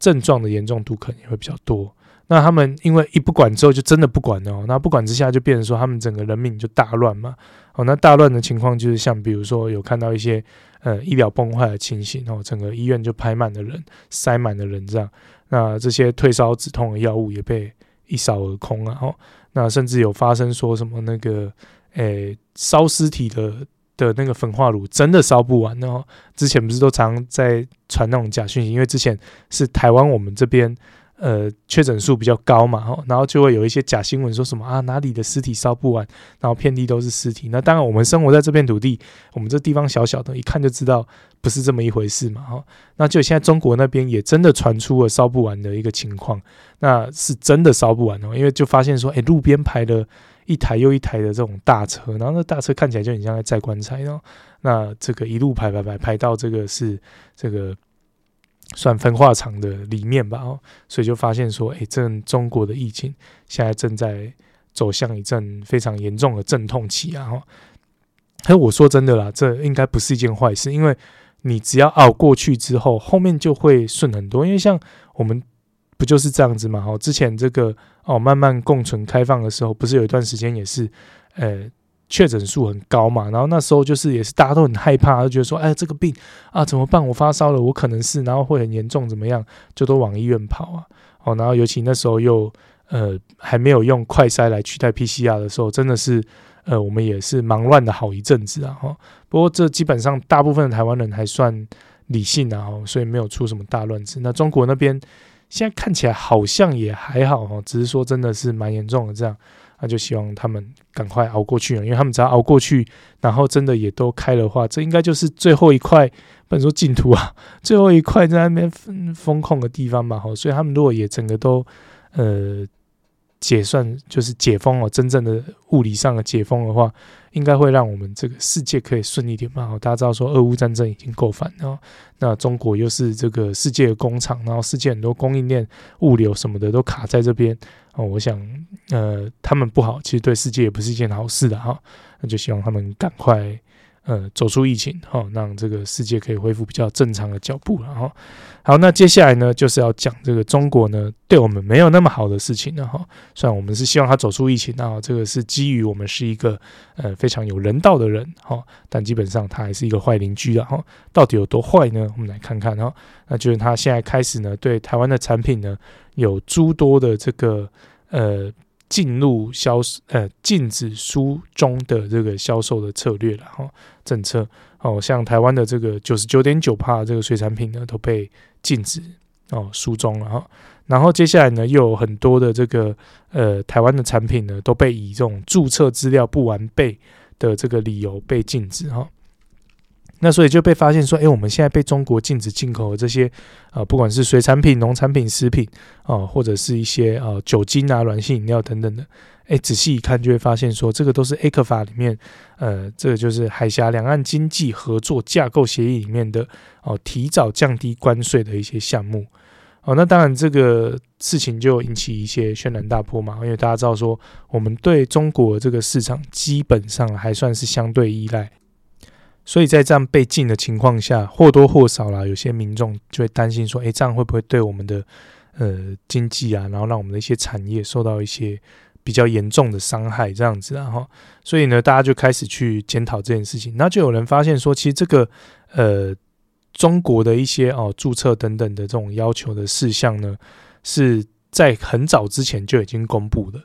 症状的严重度可能也会比较多。那他们因为一不管之后就真的不管了，那不管之下就变成说他们整个人民就大乱嘛。哦，那大乱的情况就是像比如说有看到一些呃医疗崩坏的情形哦，整个医院就排满了人，塞满了人这样。那这些退烧止痛的药物也被一扫而空啊。哦，那甚至有发生说什么那个诶烧尸体的的那个焚化炉真的烧不完哦。之前不是都常在传那种假讯息，因为之前是台湾我们这边。呃，确诊数比较高嘛，吼，然后就会有一些假新闻说什么啊，哪里的尸体烧不完，然后遍地都是尸体。那当然，我们生活在这片土地，我们这地方小小的，一看就知道不是这么一回事嘛，吼。那就现在中国那边也真的传出了烧不完的一个情况，那是真的烧不完哦，因为就发现说，哎，路边排了一台又一台的这种大车，然后那大车看起来就很像在载棺材哦。那这个一路排排排排到这个是这个。算焚化厂的里面吧，哦，所以就发现说，诶，这中国的疫情现在正在走向一阵非常严重的阵痛期啊，哈。哎，我说真的啦，这应该不是一件坏事，因为你只要熬过去之后，后面就会顺很多。因为像我们不就是这样子嘛，哈，之前这个哦慢慢共存开放的时候，不是有一段时间也是，呃。确诊数很高嘛，然后那时候就是也是大家都很害怕，就觉得说，哎，这个病啊怎么办？我发烧了，我可能是，然后会很严重，怎么样？就都往医院跑啊。哦，然后尤其那时候又呃还没有用快筛来取代 PCR 的时候，真的是呃我们也是忙乱的好一阵子啊。哈，不过这基本上大部分的台湾人还算理性啊，所以没有出什么大乱子。那中国那边现在看起来好像也还好哈，只是说真的是蛮严重的这样。那就希望他们赶快熬过去了，因为他们只要熬过去，然后真的也都开的话，这应该就是最后一块，不能说净土啊，最后一块在那边封封控的地方嘛。吼，所以他们如果也整个都呃解算，就是解封了，真正的物理上的解封的话，应该会让我们这个世界可以顺利点嘛。吼，大家知道说俄乌战争已经够烦了，那中国又是这个世界的工厂，然后世界很多供应链、物流什么的都卡在这边。哦，我想，呃，他们不好，其实对世界也不是一件好事的哈。那就希望他们赶快，呃走出疫情，哈，让这个世界可以恢复比较正常的脚步，了哈。好，那接下来呢，就是要讲这个中国呢对我们没有那么好的事情了哈。虽然我们是希望他走出疫情，那这个是基于我们是一个呃非常有人道的人哈，但基本上他还是一个坏邻居的哈。到底有多坏呢？我们来看看哈。那就是他现在开始呢，对台湾的产品呢有诸多的这个呃进入销呃禁止书中的这个销售的策略了哈政策。哦，像台湾的这个九十九点九帕这个水产品呢，都被禁止哦，书中了哈。然后接下来呢，又有很多的这个呃台湾的产品呢，都被以这种注册资料不完备的这个理由被禁止哈。那所以就被发现说，哎，我们现在被中国禁止进口的这些啊、呃，不管是水产品、农产品、食品啊、呃，或者是一些、呃、酒精啊、软性饮料等等的。哎，仔细一看就会发现，说这个都是 ECFA 里面，呃，这个就是海峡两岸经济合作架构协议里面的哦，提早降低关税的一些项目。哦，那当然这个事情就引起一些轩然大波嘛，因为大家知道说，我们对中国这个市场基本上还算是相对依赖，所以在这样被禁的情况下，或多或少啦，有些民众就会担心说，哎，这样会不会对我们的呃经济啊，然后让我们的一些产业受到一些。比较严重的伤害这样子，然后，所以呢，大家就开始去检讨这件事情。那就有人发现说，其实这个呃，中国的一些哦注册等等的这种要求的事项呢，是在很早之前就已经公布的。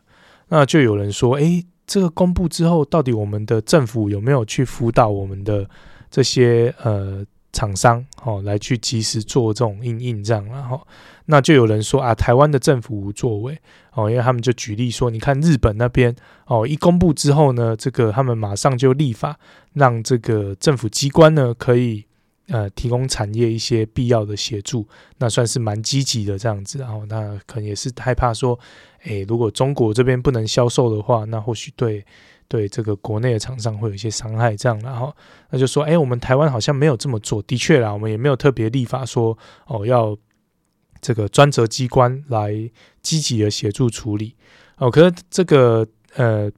那就有人说，诶，这个公布之后，到底我们的政府有没有去辅导我们的这些呃？厂商哦，来去及时做这种因应这样，然后那就有人说啊，台湾的政府无作为哦，因为他们就举例说，你看日本那边哦，一公布之后呢，这个他们马上就立法，让这个政府机关呢可以呃提供产业一些必要的协助，那算是蛮积极的这样子，然后那可能也是害怕说，诶，如果中国这边不能销售的话，那或许对。对这个国内的厂商会有一些伤害，这样，然后那就说，哎，我们台湾好像没有这么做。的确啦，我们也没有特别立法说，哦，要这个专责机关来积极的协助处理。哦，可是这个呃，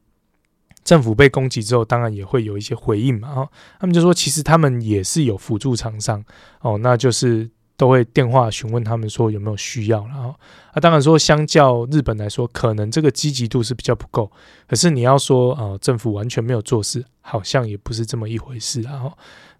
政府被攻击之后，当然也会有一些回应嘛。哦，他们就说，其实他们也是有辅助厂商，哦，那就是。都会电话询问他们说有没有需要，然后啊，当然说相较日本来说，可能这个积极度是比较不够。可是你要说啊、呃，政府完全没有做事，好像也不是这么一回事。然后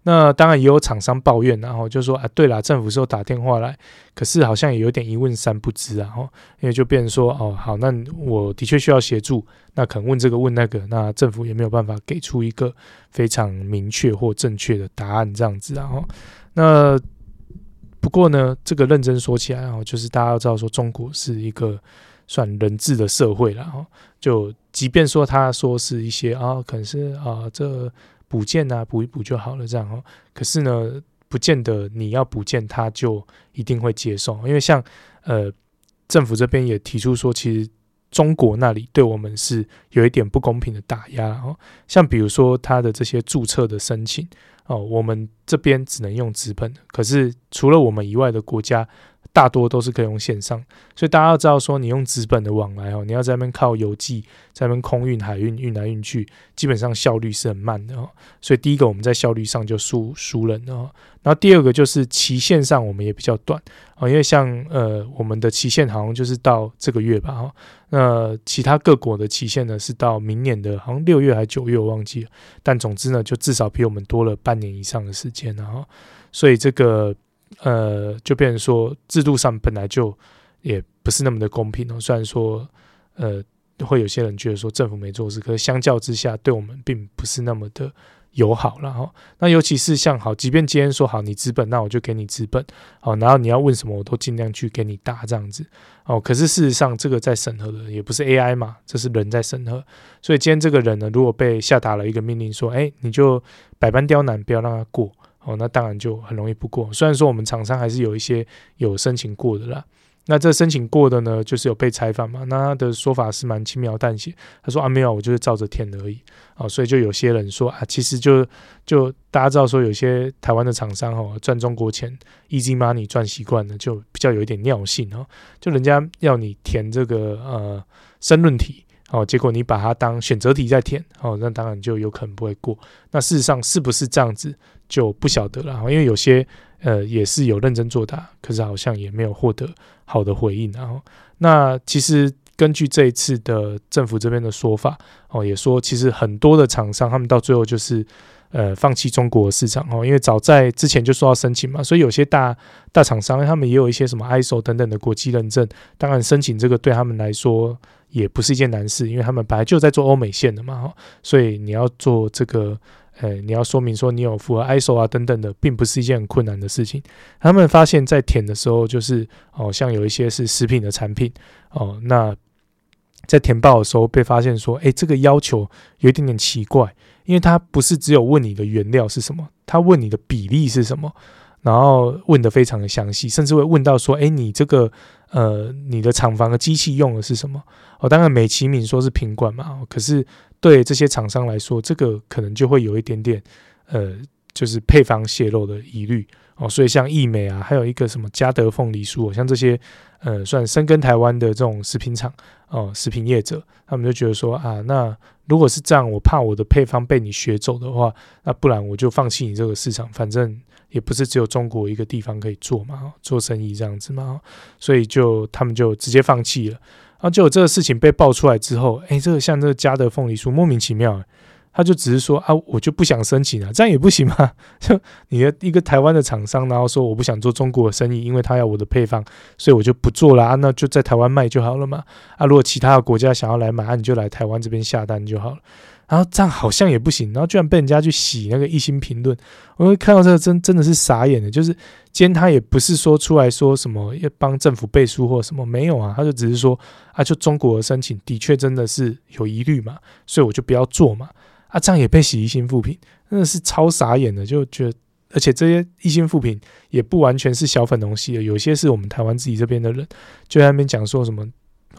那当然也有厂商抱怨，然后就说啊，对啦，政府是有打电话来，可是好像也有点一问三不知。然后因为就变成说哦，好，那我的确需要协助，那可能问这个问那个，那政府也没有办法给出一个非常明确或正确的答案这样子。然后那。不过呢，这个认真说起来啊，就是大家要知道说，中国是一个算人治的社会了哈。就即便说他说是一些啊，可能是啊，这补件啊，补一补就好了这样哦。可是呢，不见得你要补件他就一定会接受，因为像呃，政府这边也提出说，其实中国那里对我们是有一点不公平的打压哦。像比如说他的这些注册的申请。哦，我们这边只能用纸本，可是除了我们以外的国家，大多都是可以用线上。所以大家要知道，说你用纸本的往来哦，你要在那边靠邮寄，在那边空运、海运运来运去，基本上效率是很慢的哦。所以第一个，我们在效率上就输输人哦。然后第二个就是期限上，我们也比较短啊，因为像呃，我们的期限好像就是到这个月吧哈。那其他各国的期限呢，是到明年的，好像六月还是九月，我忘记了。但总之呢，就至少比我们多了半年以上的时间，然后，所以这个呃，就变成说制度上本来就也不是那么的公平哦。虽然说呃，会有些人觉得说政府没做事，可是相较之下，对我们并不是那么的。友好了哈，那尤其是像好，即便今天说好你资本，那我就给你资本，好，然后你要问什么，我都尽量去给你答这样子，哦，可是事实上这个在审核的也不是 AI 嘛，这是人在审核，所以今天这个人呢，如果被下达了一个命令说，哎，你就百般刁难，不要让他过，哦，那当然就很容易不过。虽然说我们厂商还是有一些有申请过的啦。那这申请过的呢，就是有被采访嘛？那他的说法是蛮轻描淡写，他说啊，没有，我就是照着填而已啊。所以就有些人说啊，其实就就大家知道说，有些台湾的厂商哦，赚中国钱，easy money 赚习惯了，就比较有一点尿性哦。就人家要你填这个呃申论题哦，结果你把它当选择题在填，哦，那当然就有可能不会过。那事实上是不是这样子就不晓得了，因为有些呃也是有认真作答，可是好像也没有获得好的回应。然后，那其实根据这一次的政府这边的说法，哦，也说其实很多的厂商他们到最后就是。呃，放弃中国市场哦，因为早在之前就说要申请嘛，所以有些大大厂商他们也有一些什么 ISO 等等的国际认证，当然申请这个对他们来说也不是一件难事，因为他们本来就在做欧美线的嘛，所以你要做这个，呃，你要说明说你有符合 ISO 啊等等的，并不是一件很困难的事情。他们发现，在填的时候，就是哦，像有一些是食品的产品哦，那在填报的时候被发现说，诶，这个要求有一点点奇怪。因为他不是只有问你的原料是什么，他问你的比例是什么，然后问得非常的详细，甚至会问到说，哎，你这个呃，你的厂房的机器用的是什么？哦，当然美其名说是品管嘛，可是对这些厂商来说，这个可能就会有一点点呃，就是配方泄露的疑虑哦。所以像义美啊，还有一个什么嘉德凤梨酥，像这些呃，算深耕台湾的这种食品厂哦，食品业者，他们就觉得说啊，那。如果是这样，我怕我的配方被你学走的话，那不然我就放弃你这个市场。反正也不是只有中国一个地方可以做嘛，做生意这样子嘛，所以就他们就直接放弃了。然后就有这个事情被爆出来之后，诶，这个像这个嘉德凤梨酥莫名其妙。他就只是说啊，我就不想申请了，这样也不行吗？就你的一个台湾的厂商，然后说我不想做中国的生意，因为他要我的配方，所以我就不做了啊，那就在台湾卖就好了嘛。啊，如果其他的国家想要来买，啊，你就来台湾这边下单就好了。然后这样好像也不行，然后居然被人家去洗那个一星评论，我会看到这个真真的是傻眼的。就是今天他也不是说出来说什么要帮政府背书或什么，没有啊，他就只是说啊，就中国的申请的确真的是有疑虑嘛，所以我就不要做嘛。啊，这样也被洗一星复评，真的是超傻眼的，就觉得，而且这些一星复评也不完全是小粉红系的，有些是我们台湾自己这边的人，就在那边讲说什么，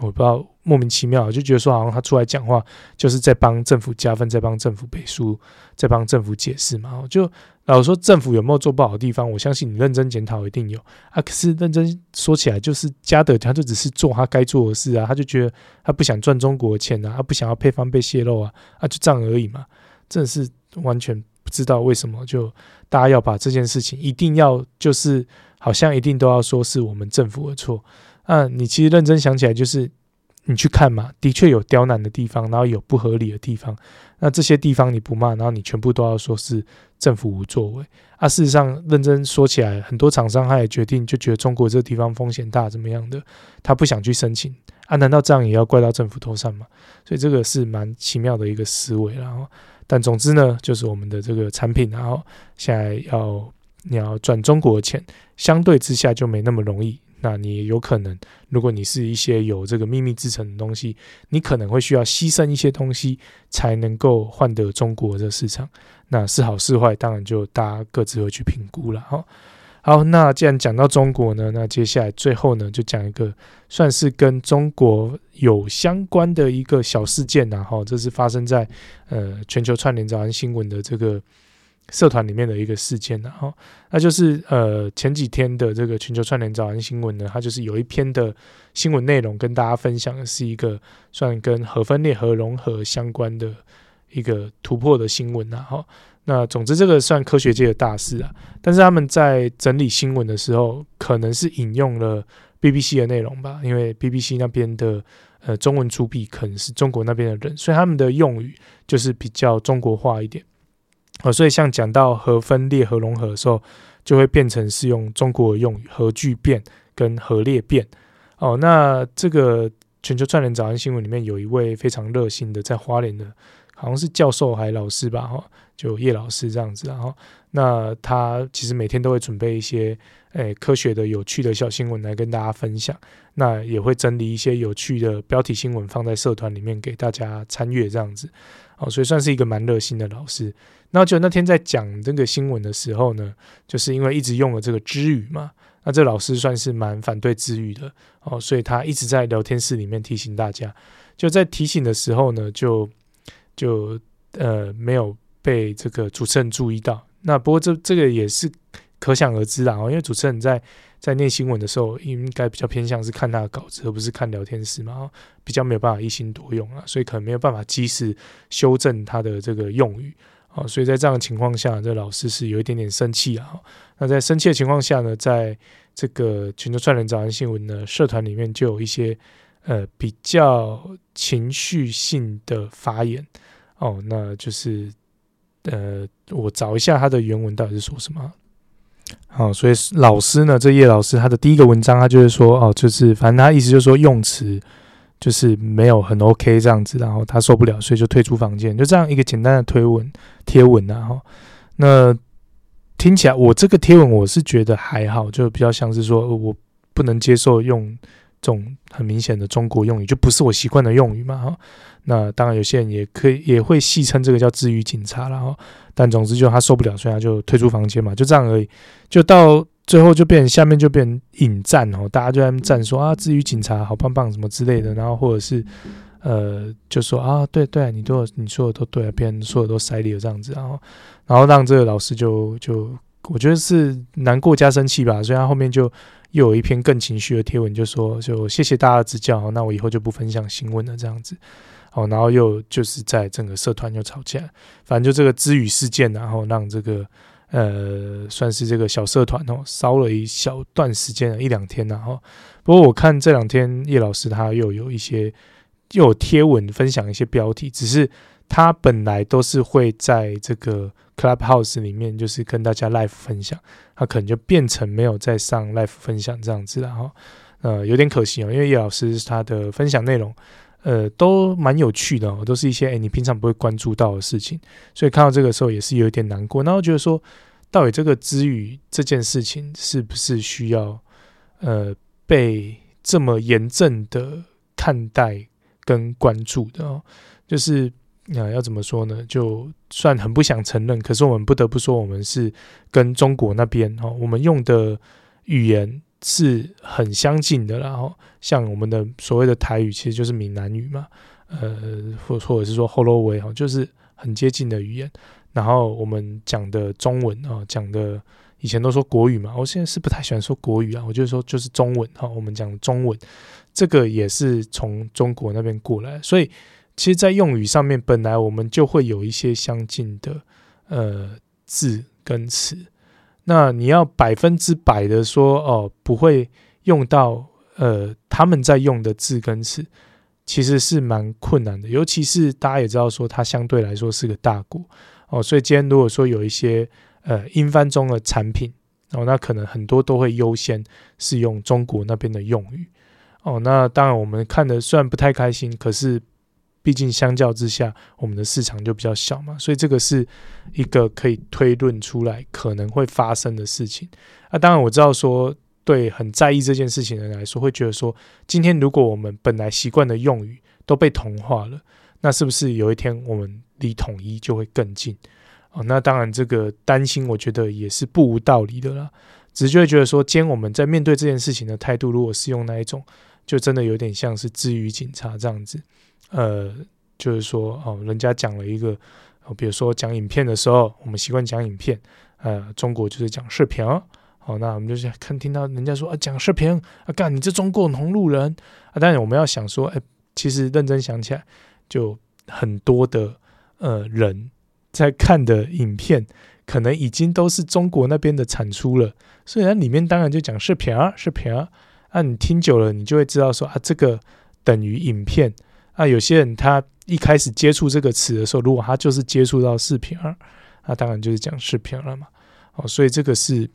我不知道莫名其妙，就觉得说好像他出来讲话就是在帮政府加分，在帮政府背书，在帮政府解释嘛，就。老说，政府有没有做不好的地方？我相信你认真检讨一定有啊。可是认真说起来，就是加德他就只是做他该做的事啊，他就觉得他不想赚中国的钱啊，他不想要配方被泄露啊，啊就这样而已嘛。真的是完全不知道为什么就大家要把这件事情一定要就是好像一定都要说是我们政府的错啊。你其实认真想起来，就是你去看嘛，的确有刁难的地方，然后有不合理的地方。那这些地方你不骂，然后你全部都要说是政府无作为啊！事实上，认真说起来，很多厂商他也决定就觉得中国这个地方风险大，怎么样的，他不想去申请啊？难道这样也要怪到政府头上吗？所以这个是蛮奇妙的一个思维。然后，但总之呢，就是我们的这个产品，然后现在要你要赚中国的钱，相对之下就没那么容易。那你有可能，如果你是一些有这个秘密制成的东西，你可能会需要牺牲一些东西，才能够换得中国这市场。那是好是坏，当然就大家各自会去评估了哈。好，那既然讲到中国呢，那接下来最后呢，就讲一个算是跟中国有相关的一个小事件呐哈，这是发生在呃全球串联早安新闻的这个。社团里面的一个事件，然后那就是呃前几天的这个全球串联早安新闻呢，它就是有一篇的新闻内容跟大家分享的是一个算跟核分裂、核融合相关的一个突破的新闻，然后那总之这个算科学界的大事啊，但是他们在整理新闻的时候，可能是引用了 BBC 的内容吧，因为 BBC 那边的呃中文主笔可能是中国那边的人，所以他们的用语就是比较中国化一点。哦，所以像讲到核分裂、核融合的时候，就会变成是用中国用“核聚变”跟“核裂变”。哦，那这个全球串联早安新闻里面有一位非常热心的，在花莲的，好像是教授还老师吧，哈，就叶老师这样子。然后，那他其实每天都会准备一些诶科学的、有趣的小新闻来跟大家分享。那也会整理一些有趣的标题新闻放在社团里面给大家参阅，这样子。哦，所以算是一个蛮热心的老师。那就那天在讲这个新闻的时候呢，就是因为一直用了这个之语嘛，那这老师算是蛮反对之语的哦，所以他一直在聊天室里面提醒大家。就在提醒的时候呢，就就呃没有被这个主持人注意到。那不过这这个也是可想而知啦。因为主持人在在念新闻的时候，应该比较偏向是看他的稿子，而不是看聊天室嘛，比较没有办法一心多用啊，所以可能没有办法及时修正他的这个用语啊。所以在这样的情况下，这老师是有一点点生气啊。那在生气的情况下呢，在这个全球串联早安新闻的社团里面，就有一些呃比较情绪性的发言哦，那就是。呃，我找一下他的原文到底是说什么。好，所以老师呢，这叶老师他的第一个文章，他就是说，哦，就是反正他意思就是说用词就是没有很 OK 这样子，然后他受不了，所以就退出房间，就这样一个简单的推文贴文啊。哈，那听起来我这个贴文我是觉得还好，就比较像是说我不能接受用。这种很明显的中国用语就不是我习惯的用语嘛哈，那当然有些人也可以也会戏称这个叫“治愈警察”然后，但总之就他受不了，所以他就退出房间嘛，就这样而已。就到最后就变成下面就变成引战哦，大家就在那战说啊“支语警察好棒棒”什么之类的，然后或者是呃就说啊对对，你都你说的都对，啊别人说的都塞里了这样子，然后然后让这个老师就就我觉得是难过加生气吧，所以他后面就。又有一篇更情绪的贴文，就说就谢谢大家的指教，那我以后就不分享新闻了这样子，哦，然后又就是在整个社团又吵架，反正就这个知语事件，然后让这个呃算是这个小社团哦烧了一小段时间，一两天，然后不过我看这两天叶老师他又有一些又有贴文分享一些标题，只是。他本来都是会在这个 Clubhouse 里面，就是跟大家 live 分享，他可能就变成没有在上 live 分享这样子了哈，呃，有点可惜哦，因为叶老师他的分享内容，呃，都蛮有趣的哦，都是一些诶你平常不会关注到的事情，所以看到这个时候也是有一点难过。那我觉得说，到底这个支语这件事情是不是需要呃被这么严正的看待跟关注的哦？就是。那、啊、要怎么说呢？就算很不想承认，可是我们不得不说，我们是跟中国那边哦，我们用的语言是很相近的。然后，像我们的所谓的台语，其实就是闽南语嘛，呃，或或者是说 Hello 哈，就是很接近的语言。然后我们讲的中文啊，讲的以前都说国语嘛，我现在是不太喜欢说国语啊，我就说就是中文哈，我们讲中文，这个也是从中国那边过来，所以。其实，在用语上面，本来我们就会有一些相近的呃字跟词。那你要百分之百的说哦，不会用到呃他们在用的字跟词，其实是蛮困难的。尤其是大家也知道说，它相对来说是个大国哦，所以今天如果说有一些呃英翻中的产品哦，那可能很多都会优先是用中国那边的用语哦。那当然，我们看的虽然不太开心，可是。毕竟相较之下，我们的市场就比较小嘛，所以这个是一个可以推论出来可能会发生的事情。啊，当然我知道说，对很在意这件事情的人来说，会觉得说，今天如果我们本来习惯的用语都被同化了，那是不是有一天我们离统一就会更近？哦，那当然这个担心，我觉得也是不无道理的啦。只是就会觉得说，今天我们在面对这件事情的态度，如果是用那一种，就真的有点像是支语警察这样子。呃，就是说，哦，人家讲了一个，哦，比如说讲影片的时候，我们习惯讲影片，呃，中国就是讲视频，好，那我们就是看听到人家说啊，讲视频啊，干你这中国同路人啊，当然我们要想说，哎，其实认真想起来，就很多的呃人在看的影片，可能已经都是中国那边的产出了，所以它里面当然就讲视频啊，视频啊，啊，你听久了，你就会知道说啊，这个等于影片。那、有些人他一开始接触这个词的时候，如果他就是接触到视频二，那当然就是讲视频了嘛。哦，所以这个是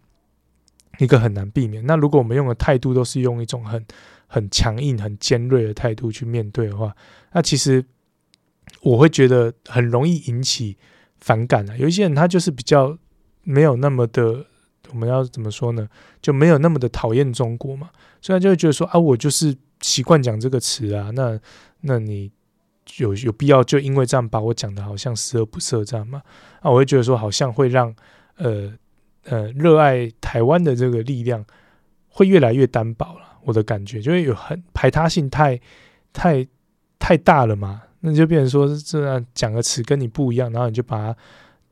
一个很难避免。那如果我们用的态度都是用一种很很强硬、很尖锐的态度去面对的话，那其实我会觉得很容易引起反感啊。有一些人他就是比较没有那么的，我们要怎么说呢？就没有那么的讨厌中国嘛，所以他就会觉得说啊，我就是习惯讲这个词啊，那。那你有有必要就因为这样把我讲的好像十恶不赦这样吗？啊，我会觉得说好像会让呃呃热爱台湾的这个力量会越来越单薄了。我的感觉就会有很排他性太太太大了嘛。那就变成说这样讲个词跟你不一样，然后你就把它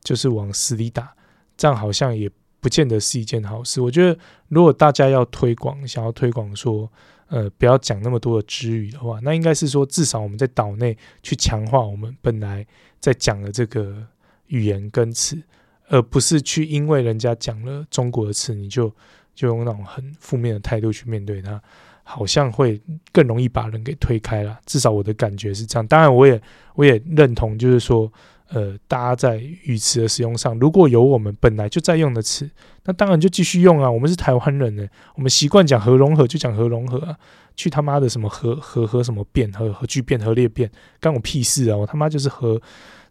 就是往死里打，这样好像也不见得是一件好事。我觉得，如果大家要推广，想要推广说，呃，不要讲那么多的支语的话，那应该是说，至少我们在岛内去强化我们本来在讲的这个语言跟词，而不是去因为人家讲了中国的词，你就就用那种很负面的态度去面对它，好像会更容易把人给推开了。至少我的感觉是这样。当然，我也我也认同，就是说。呃，大家在语词的使用上，如果有我们本来就在用的词，那当然就继续用啊。我们是台湾人呢，我们习惯讲核融合就讲核融合啊，去他妈的什么核核核什么变核核聚变核裂变，干我屁事啊！我他妈就是核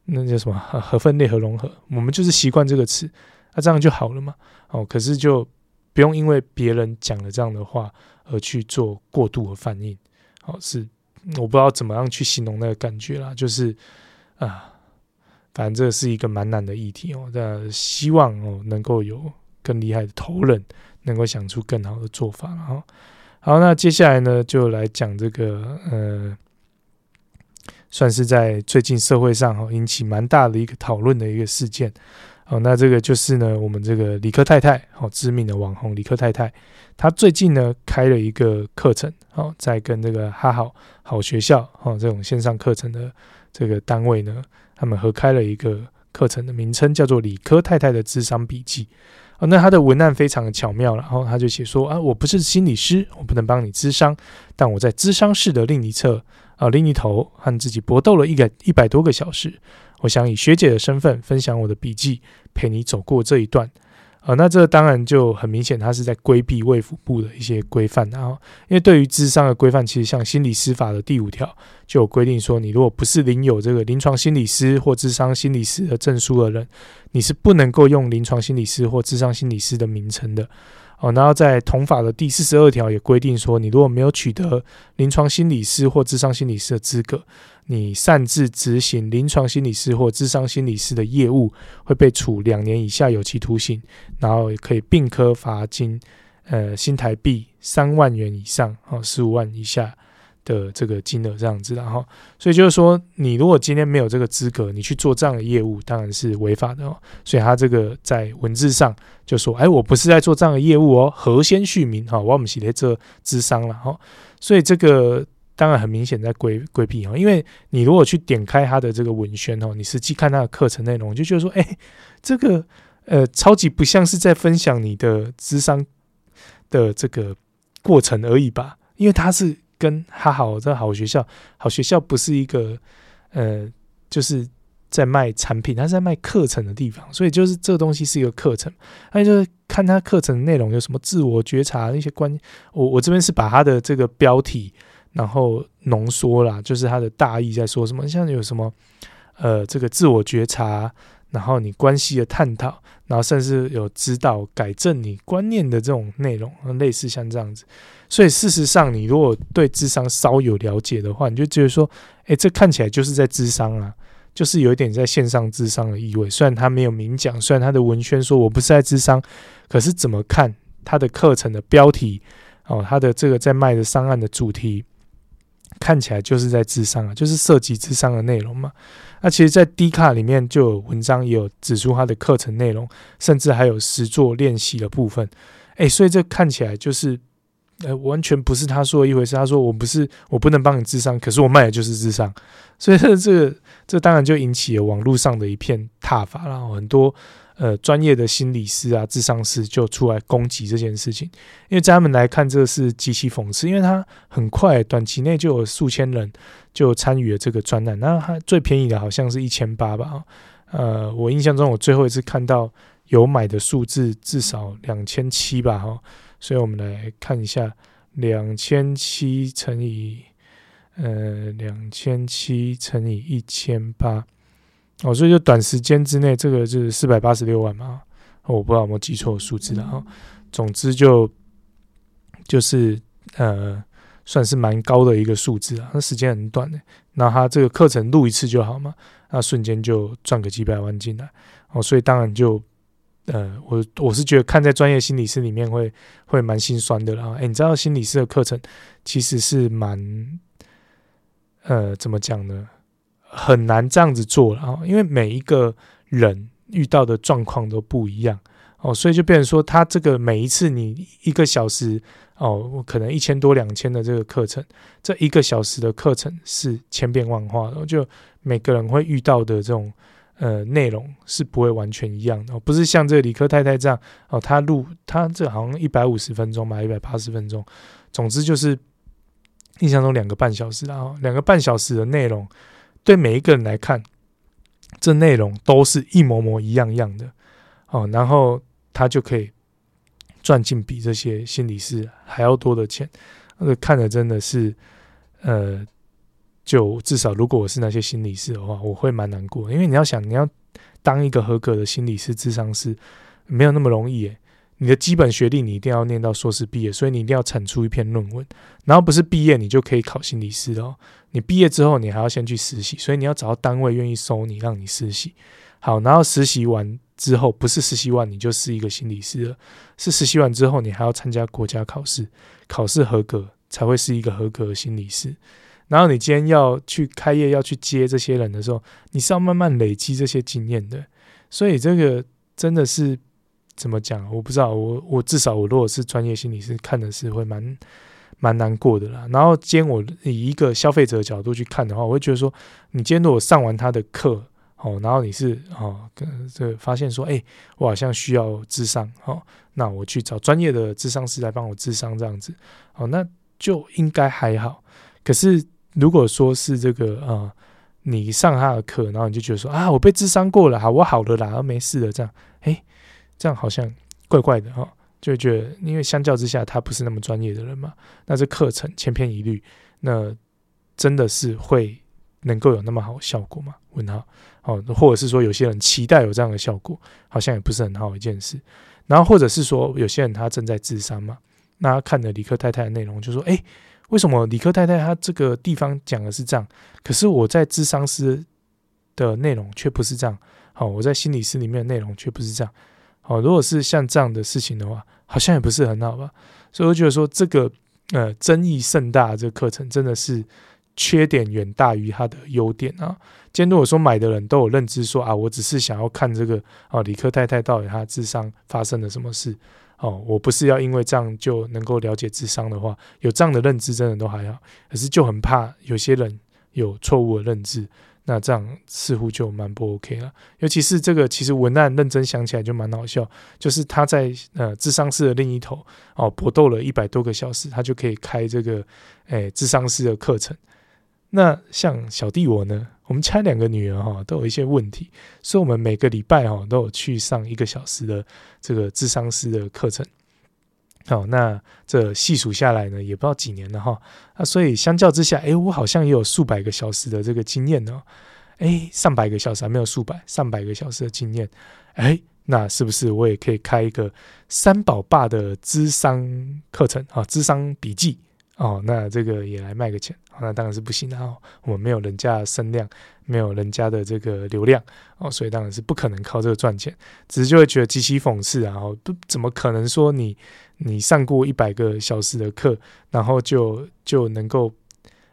那叫什么核分裂核融合，我们就是习惯这个词，那、这样就好了嘛。哦，可是就不用因为别人讲了这样的话而去做过度的反应。哦，是我不知道怎么样去形容那个感觉啦，就是啊。反正这是一个蛮难的议题哦，那希望哦能够有更厉害的头人，能够想出更好的做法。好，好，那接下来呢，就来讲这个呃，算是在最近社会上哈引起蛮大的一个讨论的一个事件。好，那这个就是呢，我们这个理科太太，好知名的网红理科太太，她最近呢开了一个课程，好，在跟这个哈好好学校，哈这种线上课程的这个单位呢。他们合开了一个课程的名称，叫做《理科太太的智商笔记》。哦，那他的文案非常的巧妙，然后他就写说：啊，我不是心理师，我不能帮你咨商，但我在咨商室的另一侧啊，另一头和自己搏斗了一个一百多个小时。我想以学姐的身份分享我的笔记，陪你走过这一段。啊，那这当然就很明显，他是在规避卫福部的一些规范。然后，因为对于智商的规范，其实像心理师法的第五条就有规定说，你如果不是领有这个临床心理师或智商心理师的证书的人，你是不能够用临床心理师或智商心理师的名称的。哦，然后在同法的第四十二条也规定说，你如果没有取得临床心理师或智商心理师的资格，你擅自执行临床心理师或智商心理师的业务，会被处两年以下有期徒刑，然后可以并科罚金，呃，新台币三万元以上，哦，十五万以下。的这个金额这样子，然后，所以就是说，你如果今天没有这个资格，你去做这样的业务，当然是违法的哦。所以他这个在文字上就说：“哎，我不是在做这样的业务哦，何先续名哈，我们是在做智商了哈。”所以这个当然很明显在规规避哈，因为你如果去点开他的这个文宣哦，你实际看他的课程内容，就觉得说：“哎，这个呃，超级不像是在分享你的智商的这个过程而已吧？”因为他是。跟哈好这好学校，好学校不是一个呃，就是在卖产品，他是在卖课程的地方，所以就是这个东西是一个课程，那就是看他课程内容有什么自我觉察那些关，我我这边是把他的这个标题然后浓缩了，就是它的大意在说什么，像有什么呃这个自我觉察，然后你关系的探讨，然后甚至有指导改正你观念的这种内容，类似像这样子。所以事实上，你如果对智商稍有了解的话，你就觉得说，诶，这看起来就是在智商啊，就是有一点在线上智商的意味。虽然他没有明讲，虽然他的文宣说我不是在智商，可是怎么看他的课程的标题哦，他的这个在卖的商案的主题，看起来就是在智商啊，就是涉及智商的内容嘛。那其实，在 D 卡里面就有文章也有指出他的课程内容，甚至还有实作练习的部分。诶，所以这看起来就是。呃，完全不是他说的一回事。他说我不是，我不能帮你智商，可是我卖的就是智商，所以这个这当然就引起了网络上的一片挞伐，然后很多呃专业的心理师啊、智商师就出来攻击这件事情，因为在他们来看，这是极其讽刺，因为他很快短期内就有数千人就参与了这个专栏，那他最便宜的好像是一千八吧，呃，我印象中我最后一次看到有买的数字至少两千七吧，哈。所以我们来看一下，两千七乘以呃两千七乘以一千八，哦，所以就短时间之内，这个就是四百八十六万嘛，哦，我不知道有没有记错数字了哈。总之就就是呃算是蛮高的一个数字啊，那时间很短的，那他这个课程录一次就好嘛，那瞬间就赚个几百万进来，哦，所以当然就。呃，我我是觉得看在专业心理师里面会会蛮心酸的啦。哎，你知道心理师的课程其实是蛮，呃，怎么讲呢？很难这样子做了啊，因为每一个人遇到的状况都不一样哦，所以就变成说，他这个每一次你一个小时哦，可能一千多两千的这个课程，这一个小时的课程是千变万化的，就每个人会遇到的这种呃内容是不会完全一样的，哦，不是像这个理科太太这样哦，他录他这好像一百五十分钟吧，一百八十分钟，总之就是印象中两个半小时，然后两个半小时的内容，对每一个人来看，这内容都是一模模一样样的。哦，然后他就可以赚进比这些心理师还要多的钱，那个看的真的是，呃，就至少如果我是那些心理师的话，我会蛮难过，因为你要想，你要当一个合格的心理师、智商师，没有那么容易。你的基本学历你一定要念到硕士毕业，所以你一定要产出一篇论文，然后不是毕业你就可以考心理师哦。你毕业之后，你还要先去实习，所以你要找到单位愿意收你，让你实习。好，然后实习完。之后不是实习完你就是一个心理师了，是实习完之后你还要参加国家考试，考试合格才会是一个合格的心理师。然后你今天要去开业要去接这些人的时候，你是要慢慢累积这些经验的。所以这个真的是怎么讲？我不知道，我我至少我如果是专业心理师，看的是会蛮蛮难过的啦。然后今天我以一个消费者的角度去看的话，我会觉得说，你今天如果上完他的课。哦，然后你是哦，这个发现说，哎，我好像需要智商，哦，那我去找专业的智商师来帮我智商这样子，哦，那就应该还好。可是如果说是这个啊、你上他的课，然后你就觉得说啊，我被智商过了，好，我好了啦，没事了，这样，这样好像怪怪的哈、哦，就觉得，因为相较之下，他不是那么专业的人嘛，那这课程千篇一律，那真的是会能够有那么好效果吗？问号。哦，或者是说有些人期待有这样的效果，好像也不是很好一件事。然后或者是说有些人他正在自杀嘛，那他看了理科太太的内容，就说：“诶，为什么理科太太她这个地方讲的是这样，可是我在咨商师的内容却不是这样？好，我在心理师里面的内容却不是这样。哦，如果是像这样的事情的话，好像也不是很好吧？所以我觉得说这个呃争议甚大这个课程真的是。”缺点远大于它的优点啊！今天如果说买的人都有认知说啊，我只是想要看这个哦，理科太太到底她智商发生了什么事哦，我不是要因为这样就能够了解智商的话，有这样的认知真的都还好，可是就很怕有些人有错误的认知，那这样似乎就蛮不 OK 了。尤其是这个，其实文案认真想起来就蛮好笑，就是他在呃智商室的另一头哦，搏斗了一百多个小时，他就可以开这个诶智商师的课程。那像小弟我呢，我们家两个女儿哈都有一些问题，所以我们每个礼拜哈都有去上一个小时的这个智商师的课程。哦，那这细数下来呢，也不知道几年了哈。那所以相较之下，诶，我好像也有数百个小时的这个经验呢。诶，上百个小时还没有数百，上百个小时的经验。诶，那是不是我也可以开一个三宝爸的智商课程啊？智商笔记。哦，那这个也来卖个钱，那当然是不行的哦。我们没有人家的声量，没有人家的这个流量哦，所以当然是不可能靠这个赚钱。只是就会觉得极其讽刺啊！哦，不怎么可能说你你上过一百个小时的课，然后就就能够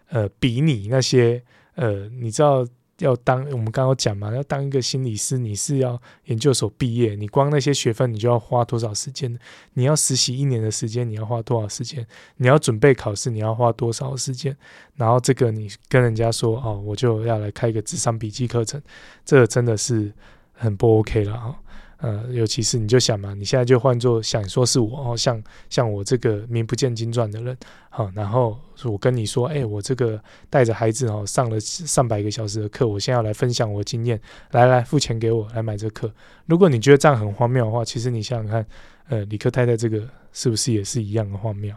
呃比拟那些呃，你知道。要当我们刚刚讲嘛，要当一个心理师，你是要研究所毕业，你光那些学分你就要花多少时间？你要实习一年的时间，你要花多少时间？你要准备考试，你要花多少时间？然后这个你跟人家说哦，我就要来开一个智商笔记课程，这个真的是很不 OK 了哈。呃，尤其是你就想嘛，你现在就换作想说是我哦，像像我这个名不见经传的人，好，然后我跟你说，哎，我这个带着孩子哦，上了上百个小时的课，我现在要来分享我经验，来来付钱给我来买这课。如果你觉得这样很荒谬的话，其实你想想看，呃，理科太太这个是不是也是一样的荒谬？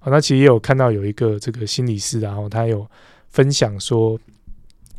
好，那其实也有看到有一个这个心理师，然后他有分享说。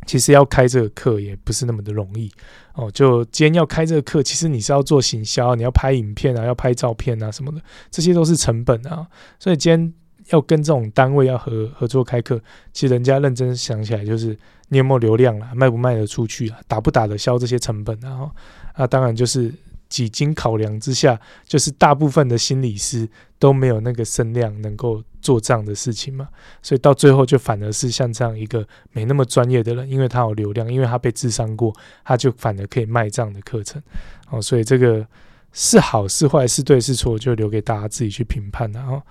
其实要开这个课也不是那么的容易哦。就今天要开这个课，其实你是要做行销，你要拍影片啊，要拍照片啊什么的，这些都是成本啊。所以今天要跟这种单位要合合作开课，其实人家认真想起来，就是你有没有流量啦，卖不卖得出去啊，打不打得消这些成本啊？啊，当然就是。几经考量之下，就是大部分的心理师都没有那个声量能够做这样的事情嘛，所以到最后就反而是像这样一个没那么专业的人，因为他有流量，因为他被智商过，他就反而可以卖这样的课程。哦，所以这个是好是坏是对是错，就留给大家自己去评判了哈。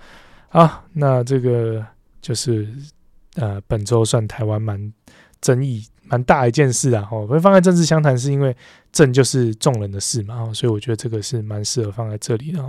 好，那这个就是呃本周算台湾蛮争议蛮大一件事啊。哦，会放在政治相谈，是因为政就是众人的事嘛，哦所以我觉得这个是蛮适合放在这里的。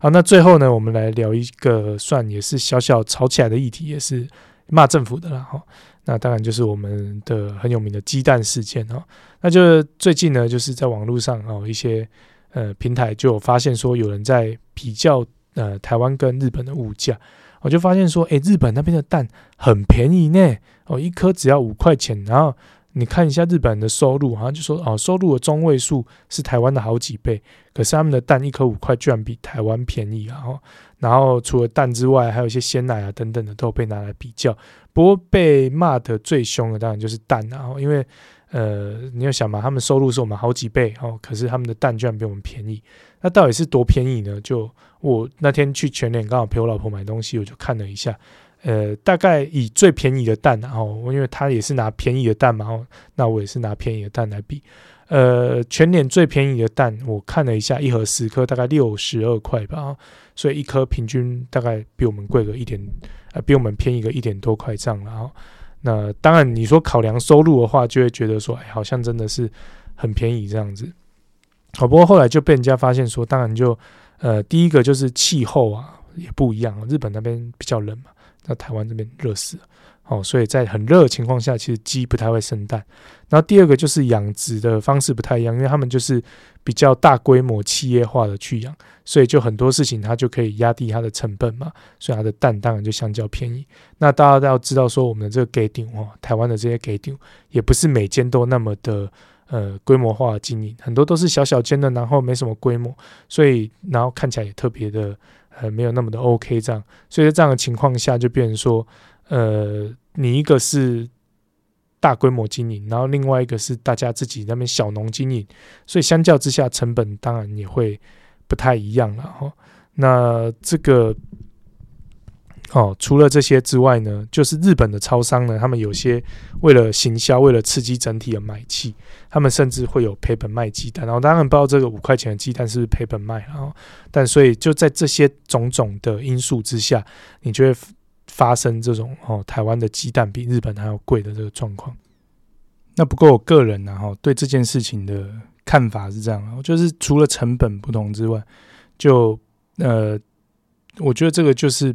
好，那最后呢，我们来聊一个算也是小小吵起来的议题，也是骂政府的啦。哈，那当然就是我们的很有名的鸡蛋事件哈。那就最近呢，就是在网络上哦一些。呃，平台就有发现说有人在比较呃台湾跟日本的物价，我就发现说，诶，日本那边的蛋很便宜呢，哦，一颗只要五块钱。然后你看一下日本人的收入，好像就说哦，收入的中位数是台湾的好几倍，可是他们的蛋一颗五块，居然比台湾便宜啊！然后，然后除了蛋之外，还有一些鲜奶啊等等的都被拿来比较。不过被骂的最凶的当然就是蛋啊，因为。呃，你要想嘛，他们收入是我们好几倍哦，可是他们的蛋居然比我们便宜，那到底是多便宜呢？就我那天去全联刚好陪我老婆买东西，我就看了一下，呃，大概以最便宜的蛋，然后因为他也是拿便宜的蛋嘛，哦，那我也是拿便宜的蛋来比，呃，全年最便宜的蛋，我看了一下，一盒十颗大概六十二块吧，所以一颗平均大概比我们贵个一点，呃，比我们便宜个一点多块这样，然后。那当然，你说考量收入的话，就会觉得说，哎，好像真的是很便宜这样子。好，不过后来就被人家发现说，当然就，呃，第一个就是气候啊也不一样，日本那边比较冷嘛，那台湾这边热死了。哦，所以在很热的情况下，其实鸡不太会生蛋。然后第二个就是养殖的方式不太一样，因为他们就是比较大规模企业化的去养，所以就很多事情它就可以压低它的成本嘛，所以它的蛋当然就相较便宜。那大家都要知道说，我们的这个给顶哦，台湾的这些给顶也不是每间都那么的呃规模化的经营，很多都是小小间的，然后没什么规模，所以然后看起来也特别的呃没有那么的 OK 这样，所以在这样的情况下就变成说。呃，你一个是大规模经营，然后另外一个是大家自己那边小农经营，所以相较之下，成本当然也会不太一样了哈。那这个哦，除了这些之外呢，就是日本的超商呢，他们有些为了行销，为了刺激整体的买气，他们甚至会有赔本卖鸡蛋。然后当然不知道这个五块钱的鸡蛋是不是赔本卖，然后但所以就在这些种种的因素之下，你就会？发生这种哦，台湾的鸡蛋比日本还要贵的这个状况。那不过我个人呢，哈，对这件事情的看法是这样，就是除了成本不同之外，就呃，我觉得这个就是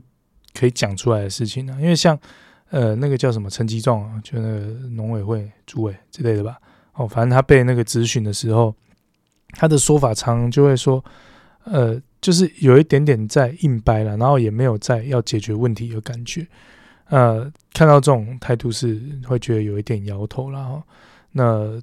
可以讲出来的事情了。因为像呃那个叫什么陈吉仲啊，就那个农委会主委之类的吧，哦，反正他被那个质询的时候，他的说法常常就会说，呃。就是有一点点在硬掰了，然后也没有在要解决问题的感觉。呃，看到这种态度是会觉得有一点摇头了哈。那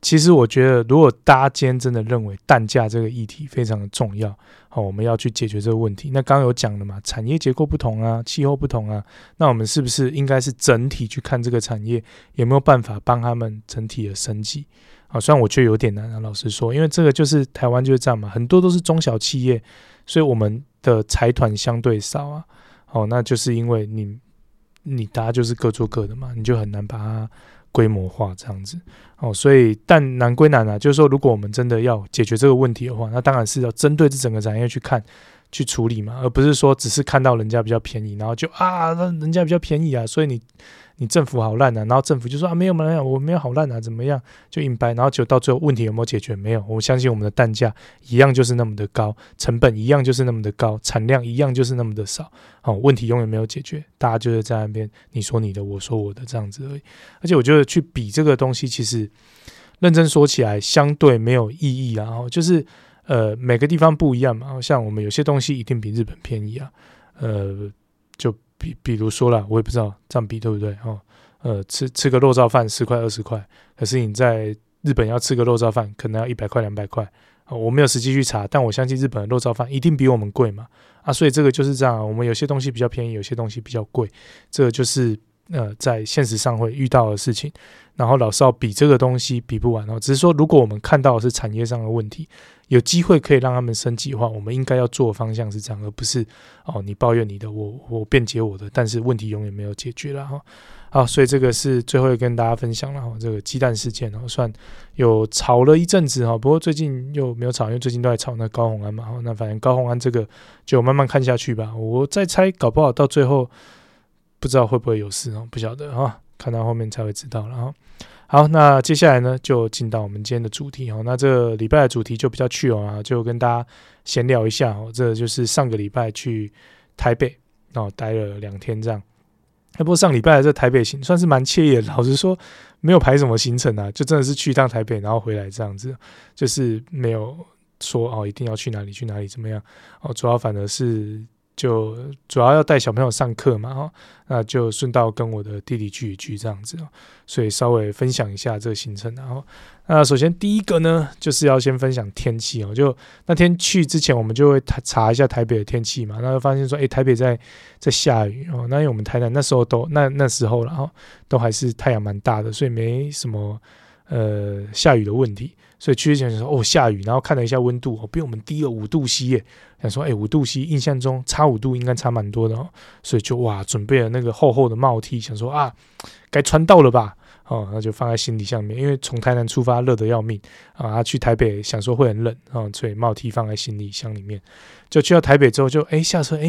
其实我觉得，如果大家今天真的认为蛋价这个议题非常的重要，好，我们要去解决这个问题。那刚刚有讲了嘛，产业结构不同啊，气候不同啊，那我们是不是应该是整体去看这个产业有没有办法帮他们整体的升级？啊，虽然我觉得有点难啊，老实说，因为这个就是台湾就是这样嘛，很多都是中小企业，所以我们的财团相对少啊。哦，那就是因为你你大家就是各做各的嘛，你就很难把它规模化这样子。哦，所以但难归难啊，就是说，如果我们真的要解决这个问题的话，那当然是要针对这整个产业去看去处理嘛，而不是说只是看到人家比较便宜，然后就啊，那人家比较便宜啊，所以你。你政府好烂啊，然后政府就说啊，没有没有，我没有好烂啊，怎么样就硬掰，然后就到最后问题有没有解决？没有，我相信我们的蛋价一样就是那么的高，成本一样就是那么的高，产量一样就是那么的少，好，问题永远没有解决，大家就是在那边你说你的，我说我的这样子而已。而且我觉得去比这个东西，其实认真说起来相对没有意义啊，然后就是呃每个地方不一样嘛，像我们有些东西一定比日本便宜啊，呃就。比比如说啦，我也不知道这样比对不对哦。呃，吃吃个肉燥饭十块二十块，可是你在日本要吃个肉燥饭，可能要一百块两百块。哦，我没有实际去查，但我相信日本的肉燥饭一定比我们贵嘛。啊，所以这个就是这样，我们有些东西比较便宜，有些东西比较贵，这个就是呃在现实上会遇到的事情。然后老是要比这个东西比不完哦，只是说如果我们看到的是产业上的问题，有机会可以让他们升级的话，我们应该要做的方向是这样，而不是哦你抱怨你的，我我辩解我的，但是问题永远没有解决了哈。好，所以这个是最后跟大家分享了哈，这个鸡蛋事件哦，算有吵了一阵子哈，不过最近又没有吵，因为最近都在吵那高虹安嘛，那反正高虹安这个就慢慢看下去吧，我再猜，搞不好到最后不知道会不会有事哦，不晓得哈。看到后面才会知道了哈。好，那接下来呢，就进到我们今天的主题哦。那这礼拜的主题就比较趣哦啊，就跟大家闲聊一下哦。这就是上个礼拜去台北哦，待了两天这样。不过上礼拜的这台北行算是蛮惬意的，老实说没有排什么行程啊，就真的是去一趟台北，然后回来这样子，就是没有说哦一定要去哪里去哪里怎么样哦，主要反而是。就主要要带小朋友上课嘛，哈，那就顺道跟我的弟弟聚一聚这样子，所以稍微分享一下这个行程，然后，那首先第一个呢，就是要先分享天气哦，就那天去之前，我们就会查一下台北的天气嘛，那就发现说，诶，台北在在下雨哦，那因为我们台南那时候都那那时候然后都还是太阳蛮大的，所以没什么呃下雨的问题。所以去之前就说哦下雨，然后看了一下温度哦，比我们低了五度 C 耶。想说哎五度 C，印象中差五度应该差蛮多的哦。所以就哇准备了那个厚厚的帽 T，想说啊该穿到了吧哦，那就放在行李箱里面，因为从台南出发热得要命啊，去台北想说会很冷啊，所以帽 T 放在行李箱里面。就去到台北之后就哎下车哎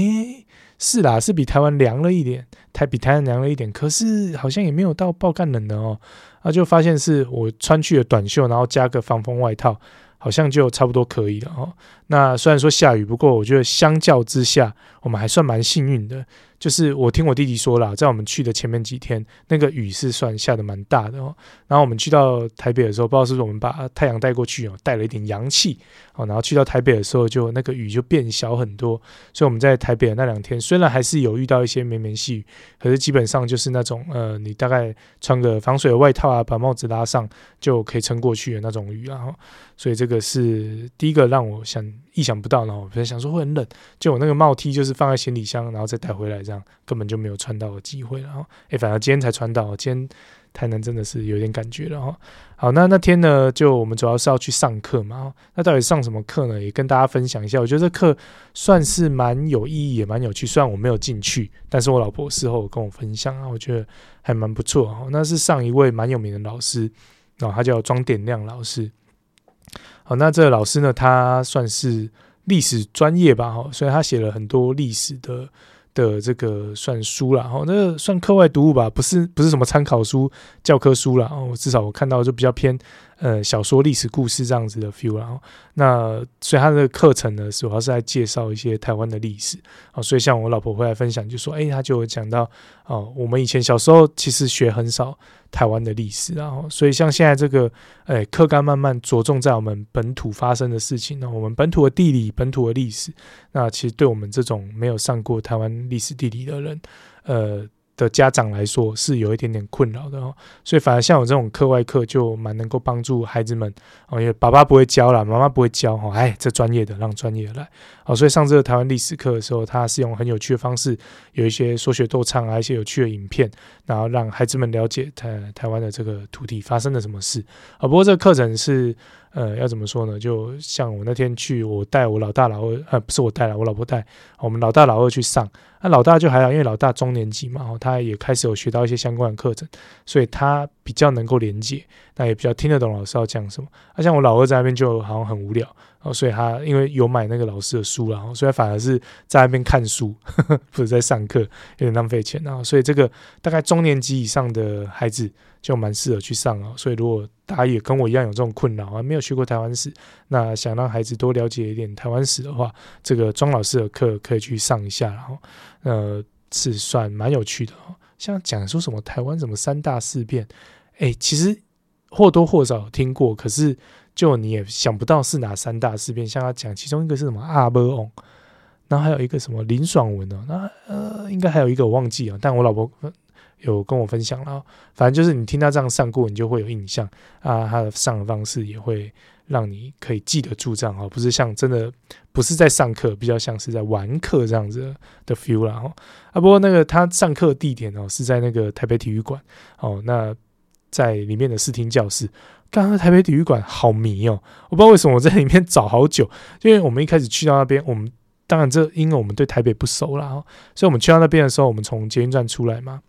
是啦，是比台湾凉了一点，台比台南凉了一点，可是好像也没有到爆干冷的哦。啊，就发现是我穿去了短袖，然后加个防风外套，好像就差不多可以了哦。那虽然说下雨，不过我觉得相较之下，我们还算蛮幸运的。就是我听我弟弟说了，在我们去的前面几天，那个雨是算下的蛮大的哦。然后我们去到台北的时候，不知道是不是我们把太阳带过去哦，带了一点阳气哦。然后去到台北的时候，就那个雨就变小很多。所以我们在台北的那两天，虽然还是有遇到一些绵绵细雨，可是基本上就是那种呃，你大概穿个防水的外套啊，把帽子拉上就可以撑过去的那种雨啊。所以这个是第一个让我想。意想不到，然后我本来想说会很冷，就我那个帽 T 就是放在行李箱，然后再带回来，这样根本就没有穿到的机会。然后，哎，反正今天才穿到，今天台南真的是有点感觉了哈。好，那那天呢，就我们主要是要去上课嘛。那到底上什么课呢？也跟大家分享一下。我觉得这课算是蛮有意义，也蛮有趣。虽然我没有进去，但是我老婆事后跟我分享啊，我觉得还蛮不错哈。那是上一位蛮有名的老师，然后他叫庄典亮老师。好，那这个老师呢，他算是历史专业吧，哈，所以他写了很多历史的的这个算书啦，哦，那算课外读物吧，不是不是什么参考书、教科书啦，哦，至少我看到就比较偏呃小说、历史故事这样子的 feel 然后。那所以他的课程呢，主要是在介绍一些台湾的历史，哦，所以像我老婆回来分享，就说，哎，他就有讲到，哦，我们以前小时候其实学很少。台湾的历史，然后所以像现在这个，诶，课纲慢慢着重在我们本土发生的事情那，我们本土的地理、本土的历史，那其实对我们这种没有上过台湾历史地理的人，呃。的家长来说是有一点点困扰的哦，所以反而像我这种课外课就蛮能够帮助孩子们哦，因为爸爸不会教啦，妈妈不会教哦，哎，这专业的让专业来哦，所以上这个台湾历史课的时候，他是用很有趣的方式，有一些说学逗唱啊，一些有趣的影片，然后让孩子们了解台台湾的这个土地发生了什么事啊。不过这个课程是。呃，要怎么说呢？就像我那天去，我带我老大老二，呃，不是我带了，我老婆带，我们老大老二去上。那、老大就还好，因为老大中年级嘛，哦，他也开始有学到一些相关的课程，所以他比较能够连接，那也比较听得懂老师要讲什么。那、像我老二在那边就好像很无聊，哦，所以他因为有买那个老师的书了，所以他反而是在那边看书，呵 呵不是在上课，有点浪费钱啊。所以这个大概中年级以上的孩子。就蛮适合去上啊，所以如果大家也跟我一样有这种困扰啊，没有学过台湾史，那想让孩子多了解一点台湾史的话，这个庄老师的课可以去上一下，然后呃是算蛮有趣的哦。像讲说什么台湾什么三大事变，哎，其实或多或少听过，可是就你也想不到是哪三大事变。像他讲其中一个是什么阿波翁，然后还有一个什么林爽文哦，那呃应该还有一个我忘记了，但我老婆。有跟我分享了，反正就是你听他这样上过，你就会有印象啊。他的上的方式也会让你可以记得住这样哈，不是像真的不是在上课，比较像是在玩课这样子的 feel 啦哦。啊，不过那个他上课地点哦是在那个台北体育馆哦，那在里面的视听教室。刚刚台北体育馆好迷哦，我不知道为什么我在里面找好久，因为我们一开始去到那边，我们当然这因为我们对台北不熟啦，所以我们去到那边的时候，我们从捷运站出来嘛，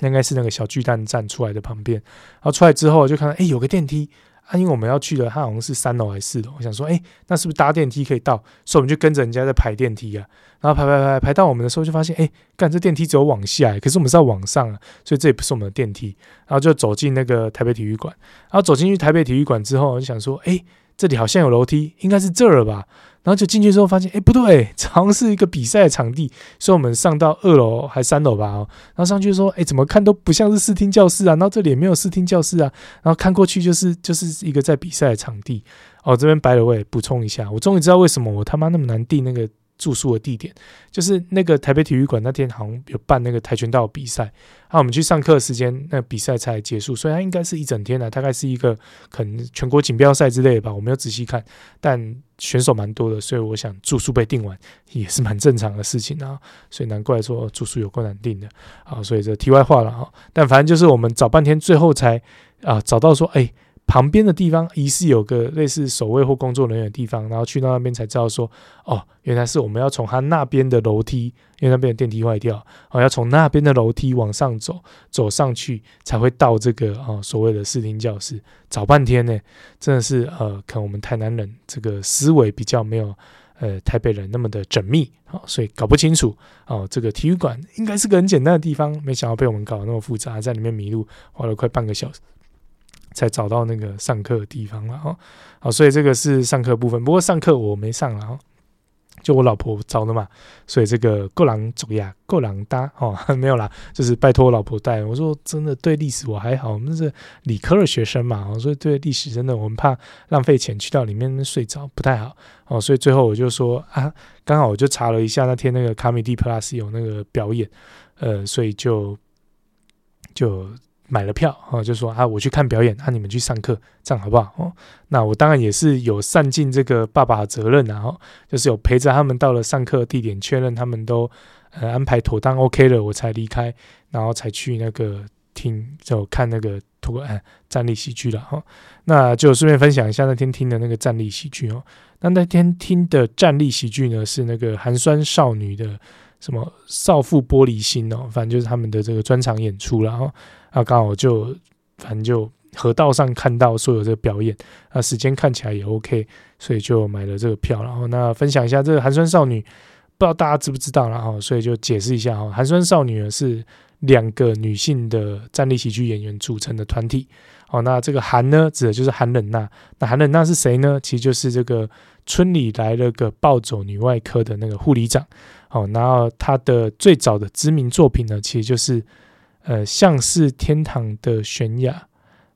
那应该是那个小巨蛋站出来的旁边，然后出来之后就看到哎有个电梯。啊，因为我们要去的，它好像是三楼还是四楼？我想说，哎、那是不是搭电梯可以到？所以我们就跟着人家在排电梯啊。然后排排排排到我们的时候，就发现，哎、干这电梯只有往下，可是我们是要往上啊，所以这也不是我们的电梯。然后就走进那个台北体育馆。然后走进去台北体育馆之后，我就想说，哎、这里好像有楼梯，应该是这儿吧。然后就进去之后发现，哎，不对，好像是一个比赛的场地，所以我们上到二楼还三楼吧，哦，然后上去说，哎，怎么看都不像是视听教室啊，然后这里也没有视听教室啊，然后看过去就是就是一个在比赛的场地。哦，这边 by the way 补充一下，我终于知道为什么我他妈那么难定那个。住宿的地点就是那个台北体育馆，那天好像有办那个跆拳道比赛，啊，我们去上课时间，那比赛才结束，所以它应该是一整天的，大概是一个可能全国锦标赛之类的吧，我没有仔细看，但选手蛮多的，所以我想住宿被订完也是蛮正常的事情啊，所以难怪说住宿有困难订的啊，所以这题外话了啊，但反正就是我们找半天，最后才啊找到说，哎。旁边的地方疑似有个类似守卫或工作人员的地方，然后去到那边才知道说，哦，原来是我们要从他那边的楼梯，因为那边的电梯坏掉，哦，要从那边的楼梯往上走，走上去才会到这个哦所谓的视听教室。找半天呢，真的是呃，可能我们台南人这个思维比较没有呃台北人那么的缜密，哦，所以搞不清楚哦，这个体育馆应该是个很简单的地方，没想到被我们搞得那么复杂，在里面迷路，花了快半个小时。才找到那个上课的地方了哈，好，所以这个是上课部分。不过上课我没上了哈，就我老婆找的嘛，所以这个够狼走呀，够狼搭哦，没有啦，就是拜托我老婆带。我说真的，对历史我还好，我们是理科的学生嘛，所以对历史真的我们怕浪费钱去到里面睡着不太好哦，所以最后我就说啊，刚好我就查了一下那天那个卡米蒂 Plus 有那个表演，呃，所以就就。买了票哦，就说啊，我去看表演，啊，你们去上课，这样好不好？哦，那我当然也是有善尽这个爸爸的责任然后就是有陪着他们到了上课地点，确认他们都呃安排妥当 OK 了，我才离开，然后才去那个听就看那个脱呃站立喜剧了哈。那就顺便分享一下那天听的那个站立喜剧哦。那那天听的站立喜剧呢，是那个寒酸少女的什么少妇玻璃心哦，反正就是他们的这个专场演出然后。那刚好就反正就河道上看到所有这个表演，那时间看起来也 OK，所以就买了这个票。然后那分享一下这个寒酸少女，不知道大家知不知道？然后所以就解释一下哈，寒酸少女呢是两个女性的站立喜剧演员组成的团体。哦，那这个寒呢指的就是寒冷娜，那寒冷娜是谁呢？其实就是这个村里来了个暴走女外科的那个护理长。哦，然后她的最早的知名作品呢，其实就是。呃，像是天堂的悬崖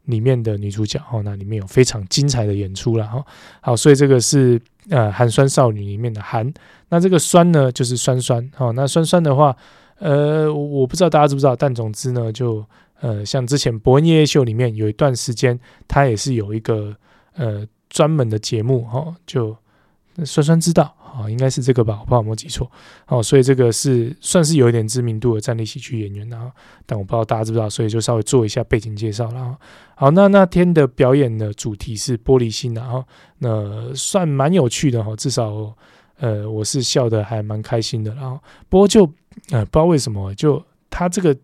里面的女主角哦，那里面有非常精彩的演出了哈。好，所以这个是呃寒酸少女里面的寒，那这个酸呢就是酸酸哦。那酸酸的话，呃，我不知道大家知不知道，但总之呢，就呃像之前博恩夜夜秀里面有一段时间，它也是有一个呃专门的节目哈，就酸酸知道。哦，应该是这个吧，我不知道有没有记错。哦，所以这个是算是有一点知名度的站立喜剧演员啊，但我不知道大家知不知道，所以就稍微做一下背景介绍了。好，那那天的表演的主题是玻璃心，然后那算蛮有趣的哈，至少呃我是笑得还蛮开心的。然后不过就呃不知道为什么，就他这个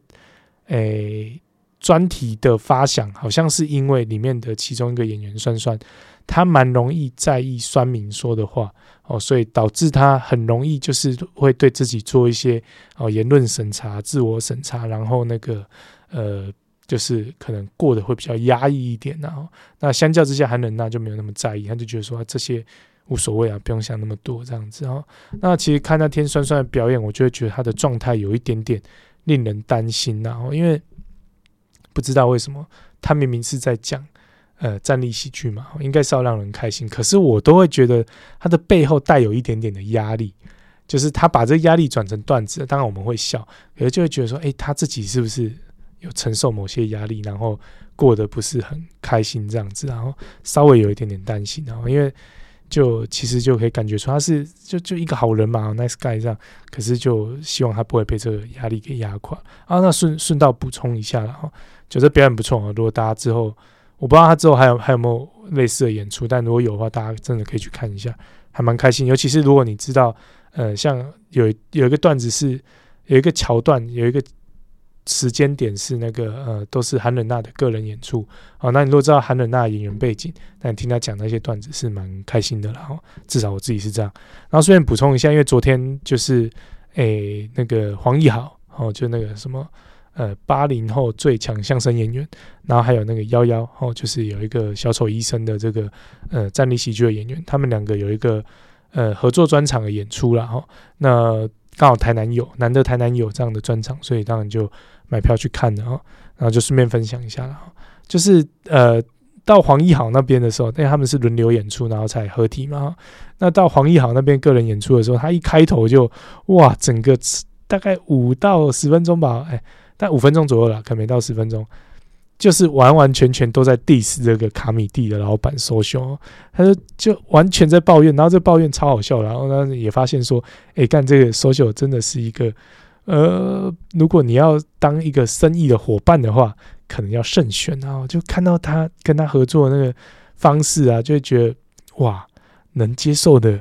诶专题的发想，好像是因为里面的其中一个演员酸酸。他蛮容易在意酸民说的话哦，所以导致他很容易就是会对自己做一些哦言论审查、自我审查，然后那个呃，就是可能过得会比较压抑一点。然后那相较之下，寒冷娜就没有那么在意，他就觉得说这些无所谓啊，不用想那么多这样子哦。那其实看那天酸酸的表演，我就会觉得他的状态有一点点令人担心。然后因为不知道为什么，他明明是在讲。呃，站立喜剧嘛，应该是要让人开心。可是我都会觉得他的背后带有一点点的压力，就是他把这个压力转成段子，当然我们会笑，可是就会觉得说，诶，他自己是不是有承受某些压力，然后过得不是很开心这样子，然后稍微有一点点担心，然后因为就其实就可以感觉出他是就就一个好人嘛，nice guy 这样，可是就希望他不会被这个压力给压垮啊。那顺顺道补充一下了哈，觉得表演不错啊。如果大家之后我不知道他之后还有还有没有类似的演出，但如果有的话，大家真的可以去看一下，还蛮开心。尤其是如果你知道，呃，像有有一个段子是有一个桥段有一个。时间点是那个呃，都是韩冷娜的个人演出。好，那你如果知道韩冷娜的演员背景，那你听他讲那些段子是蛮开心的啦。哈，至少我自己是这样。然后顺便补充一下，因为昨天就是诶、那个黄义豪，哦，就那个什么呃八零后最强相声演员，然后还有那个幺幺，哦，就是有一个小丑医生的这个呃站立喜剧的演员，他们两个有一个呃合作专场的演出了哈。那刚好台南有，难得台南有这样的专场，所以当然就。买票去看了啊，然后就顺便分享一下了哈。就是呃，到黄义豪那边的时候，因为他们是轮流演出，然后才合体嘛。那到黄义豪那边个人演出的时候，他一开头就哇，整个大概五到十分钟吧，哎，但五分钟左右了，可没到十分钟，就是完完全全都在 diss 这个卡米蒂的老板 Social，他就就完全在抱怨，然后这抱怨超好笑，然后呢也发现说，哎，干这个 Social 真的是一个。呃，如果你要当一个生意的伙伴的话，可能要慎选啊。就看到他跟他合作的那个方式啊，就会觉得哇，能接受的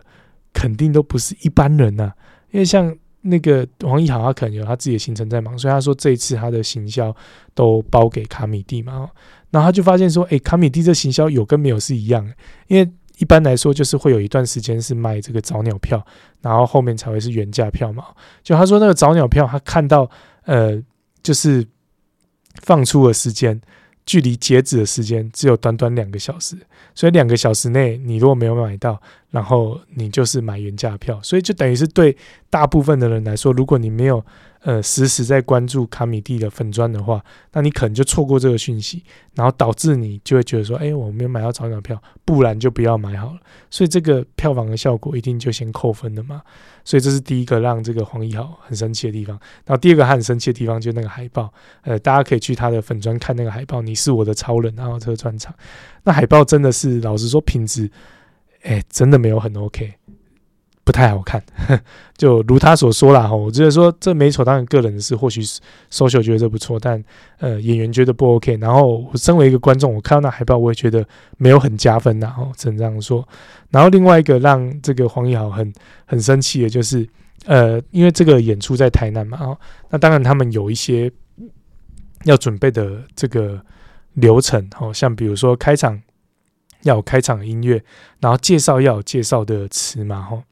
肯定都不是一般人呐、因为像那个王一豪，他可能有他自己的行程在忙，所以他说这一次他的行销都包给卡米蒂嘛。然后他就发现说，诶，卡米蒂这行销有跟没有是一样，因为。一般来说，就是会有一段时间是卖这个早鸟票，然后后面才会是原价票嘛。就他说那个早鸟票，他看到呃，就是放出的时间，距离截止的时间只有短短两个小时，所以两个小时内你如果没有买到，然后你就是买原价票，所以就等于是对大部分的人来说，如果你没有。呃，时时在关注卡米蒂的粉砖的话，那你可能就错过这个讯息，然后导致你就会觉得说，哎，我没有买到早鸟票，不然就不要买好了。所以这个票房的效果一定就先扣分了嘛。所以这是第一个让这个黄义豪很生气的地方。然后第二个他很生气的地方就是那个海报，呃，大家可以去他的粉砖看那个海报，你是我的超人，然后这个专场，那海报真的是老实说品质，哎，真的没有很 OK。不太好看，就如他所说啦，哈，我觉得说这美丑当然个人的事，或许 social 觉得这不错，但呃演员觉得不 OK。然后我身为一个观众，我看到那海报，我也觉得没有很加分呐，哈，只能这样说。然后另外一个让这个黄义豪很很生气的就是，呃，因为这个演出在台南嘛，哦，那当然他们有一些要准备的这个流程，哦，像比如说开场要有开场音乐，然后介绍要有介绍的词嘛，哈。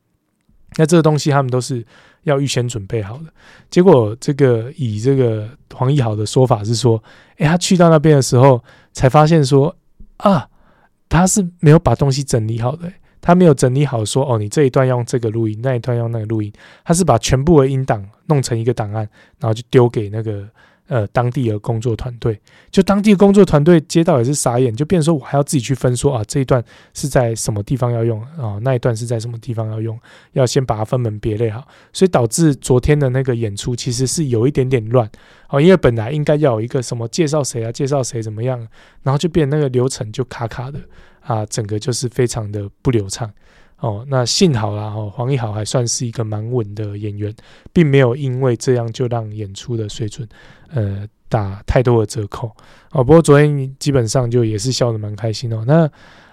那这个东西他们都是要预先准备好的。结果这个以这个黄义豪的说法是说，诶，他去到那边的时候才发现说啊，他是没有把东西整理好的，他没有整理好说哦，你这一段用这个录音，那一段用那个录音，他是把全部的音档弄成一个档案，然后就丢给那个。呃，当地的工作团队，就当地的工作团队接到也是傻眼，就变成说我还要自己去分说啊，这一段是在什么地方要用啊，那一段是在什么地方要用，要先把它分门别类好，所以导致昨天的那个演出其实是有一点点乱哦，因为本来应该要有一个什么介绍谁啊，介绍谁怎么样，然后就变那个流程就卡卡的啊，整个就是非常的不流畅。哦，那幸好啦，哦，黄义豪还算是一个蛮稳的演员，并没有因为这样就让演出的水准，呃，打太多的折扣。哦，不过昨天基本上就也是笑得蛮开心哦。那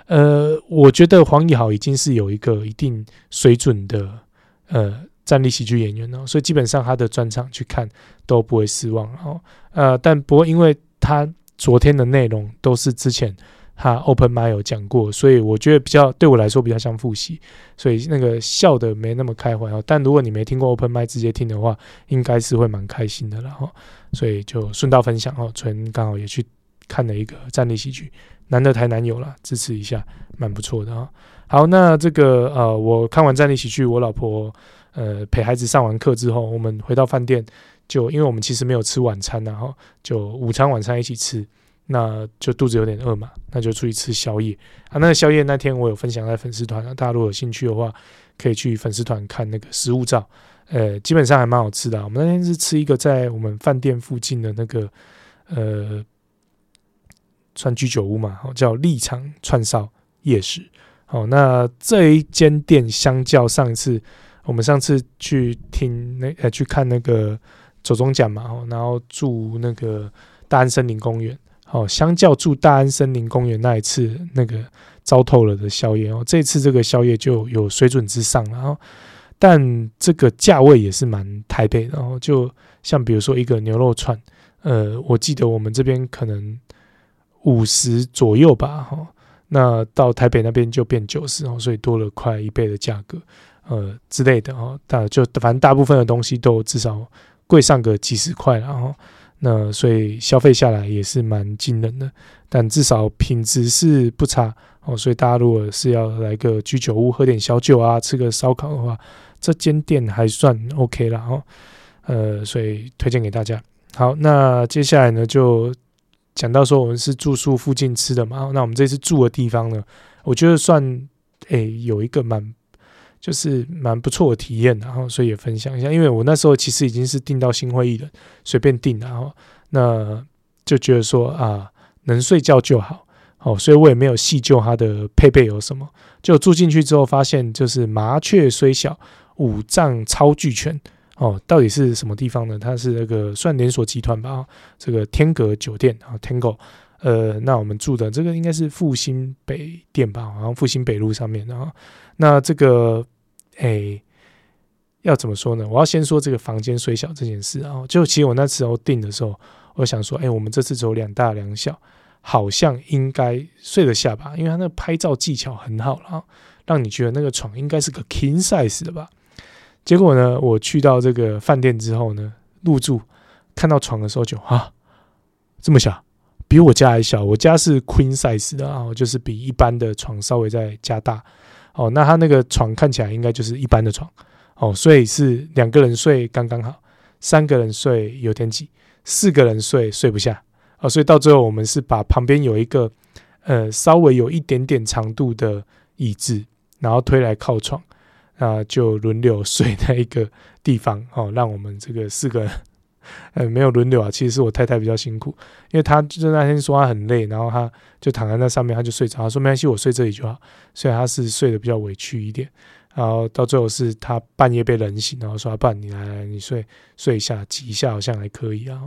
呃，我觉得黄义豪已经是有一个一定水准的呃站立喜剧演员了，所以基本上他的专场去看都不会失望。哦，呃，但不过因为他昨天的内容都是之前。他 open m i 有讲过，所以我觉得比较对我来说比较像复习，所以那个笑的没那么开怀哦。但如果你没听过 open m i 直接听的话，应该是会蛮开心的了哈。所以就顺道分享哦，纯刚好也去看了一个站立喜剧，难得台南有了，支持一下，蛮不错的啊。好，那这个呃，我看完站立喜剧，我老婆呃陪孩子上完课之后，我们回到饭店，就因为我们其实没有吃晚餐，然后就午餐晚餐一起吃。那就肚子有点饿嘛，那就出去吃宵夜啊。那个宵夜那天我有分享在粉丝团，大家如果有兴趣的话，可以去粉丝团看那个食物照。呃，基本上还蛮好吃的。我们那天是吃一个在我们饭店附近的那个呃算居酒屋嘛，哦叫立场串烧夜市。好，那这一间店相较上一次，我们上次去听那呃去看那个走钟奖嘛，哦然后住那个大安森林公园。好，相较住大安森林公园那一次那个糟透了的宵夜哦，这次这个宵夜就有水准之上，然后但这个价位也是蛮台北的，然后就像比如说一个牛肉串，呃，我记得我们这边可能五十左右吧，哈。那到台北那边就变九十哦，所以多了快一倍的价格，呃之类的哦。大就反正大部分的东西都至少贵上个几十块，然后那所以消费下来也是蛮惊人的。但至少品质是不差哦，所以大家如果是要来个居酒屋喝点小酒啊，吃个烧烤的话，这间店还算 OK 了哦。呃，所以推荐给大家。好，那接下来呢就。讲到说我们是住宿附近吃的嘛，那我们这次住的地方呢，我觉得算诶、有一个蛮就是蛮不错的体验，然后所以也分享一下，因为我那时候其实已经是订到新会议了，随便订，然后那就觉得说啊能睡觉就好，哦，所以我也没有细究它的配备有什么，就住进去之后发现就是麻雀虽小，五脏超俱全。哦，到底是什么地方呢？它是那个算连锁集团吧？这个天阁酒店啊，Tango。呃，那我们住的这个应该是复兴北店吧？好像复兴北路上面。然后，那这个，哎，要怎么说呢？我要先说这个房间虽小这件事啊。就其实我那时候订的时候，我想说，哎，我们这次走两大两小，好像应该睡得下吧？因为它那个拍照技巧很好了，让你觉得那个床应该是个 king size 的吧？结果呢，我去到这个饭店之后呢，入住看到床的时候就啊，这么小，比我家还小。我家是 queen size 的啊，就是比一般的床稍微再加大。哦，那他那个床看起来应该就是一般的床哦，所以是两个人睡刚刚好，三个人睡有点挤，四个人睡睡不下哦，所以到最后我们是把旁边有一个呃稍微有一点点长度的椅子，然后推来靠床。那就轮流 睡在一个地方哦，让我们这个四个人，呃，没有轮流啊。其实是我太太比较辛苦，因为她就是那天说她很累，然后她就躺在那上面，她就睡着。她说没关系，我睡这里就好。所以她是睡得比较委屈一点。然后到最后是她半夜被冷醒，然后说：“不然你来来，你睡睡一下，挤一下好像还可以啊。”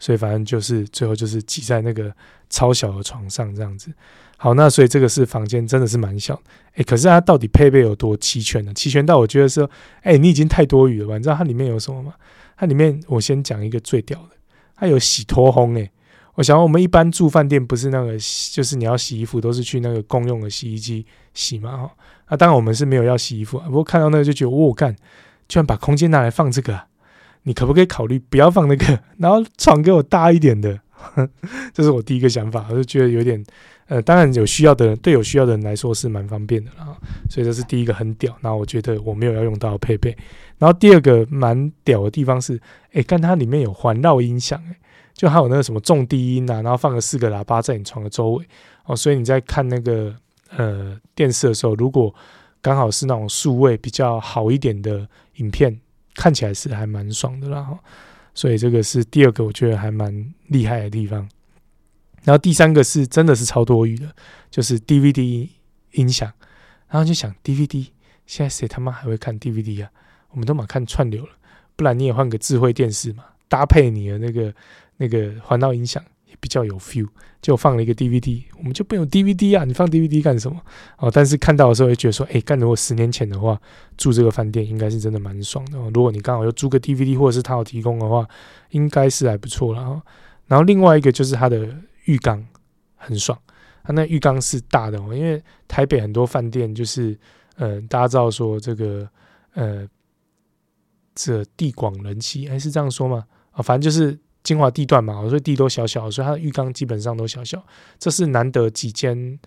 所以反正就是最后就是挤在那个超小的床上这样子。好，那所以这个是房间真的是蛮小，哎、欸，可是它到底配备有多齐全呢？齐全到我觉得说，哎、欸，你已经太多余了吧？你知道它里面有什么吗？它里面我先讲一个最屌的，它有洗脱烘，哎，我想我们一般住饭店不是那个，就是你要洗衣服都是去那个公用的洗衣机洗嘛，哈，那当然我们是没有要洗衣服，不过看到那个就觉得，我干，居然把空间拿来放这个，你可不可以考虑不要放那个，然后床给我大一点的，这是我第一个想法，我就觉得有点。呃，当然有需要的人，对有需要的人来说是蛮方便的啦，所以这是第一个很屌。那我觉得我没有要用到配备。然后第二个蛮屌的地方是，哎，看它里面有环绕音响，哎，就还有那个什么重低音啊，然后放个四个喇叭在你床的周围哦，所以你在看那个呃电视的时候，如果刚好是那种数位比较好一点的影片，看起来是还蛮爽的啦。哈，所以这个是第二个我觉得还蛮厉害的地方。然后第三个是真的是超多余的，就是 DVD 音响。然后就想 DVD，现在谁他妈还会看 DVD 啊？我们都嘛看串流了，不然你也换个智慧电视嘛，搭配你的那个那个环绕音响也比较有 feel。就放了一个 DVD，我们就不用 DVD 啊，你放 DVD 干什么？哦，但是看到的时候会觉得说，哎，干如果十年前的话，住这个饭店应该是真的蛮爽的。如果你刚好又租个 DVD，或者是他有提供的话，应该是还不错了。然后另外一个就是它的。浴缸很爽，它那浴缸是大的哦，因为台北很多饭店就是，呃，大家知道说这个，呃，这地广人稀，哎是这样说吗？啊，反正就是精华地段嘛，所以地都小小，所以它的浴缸基本上都小小。这是难得几间，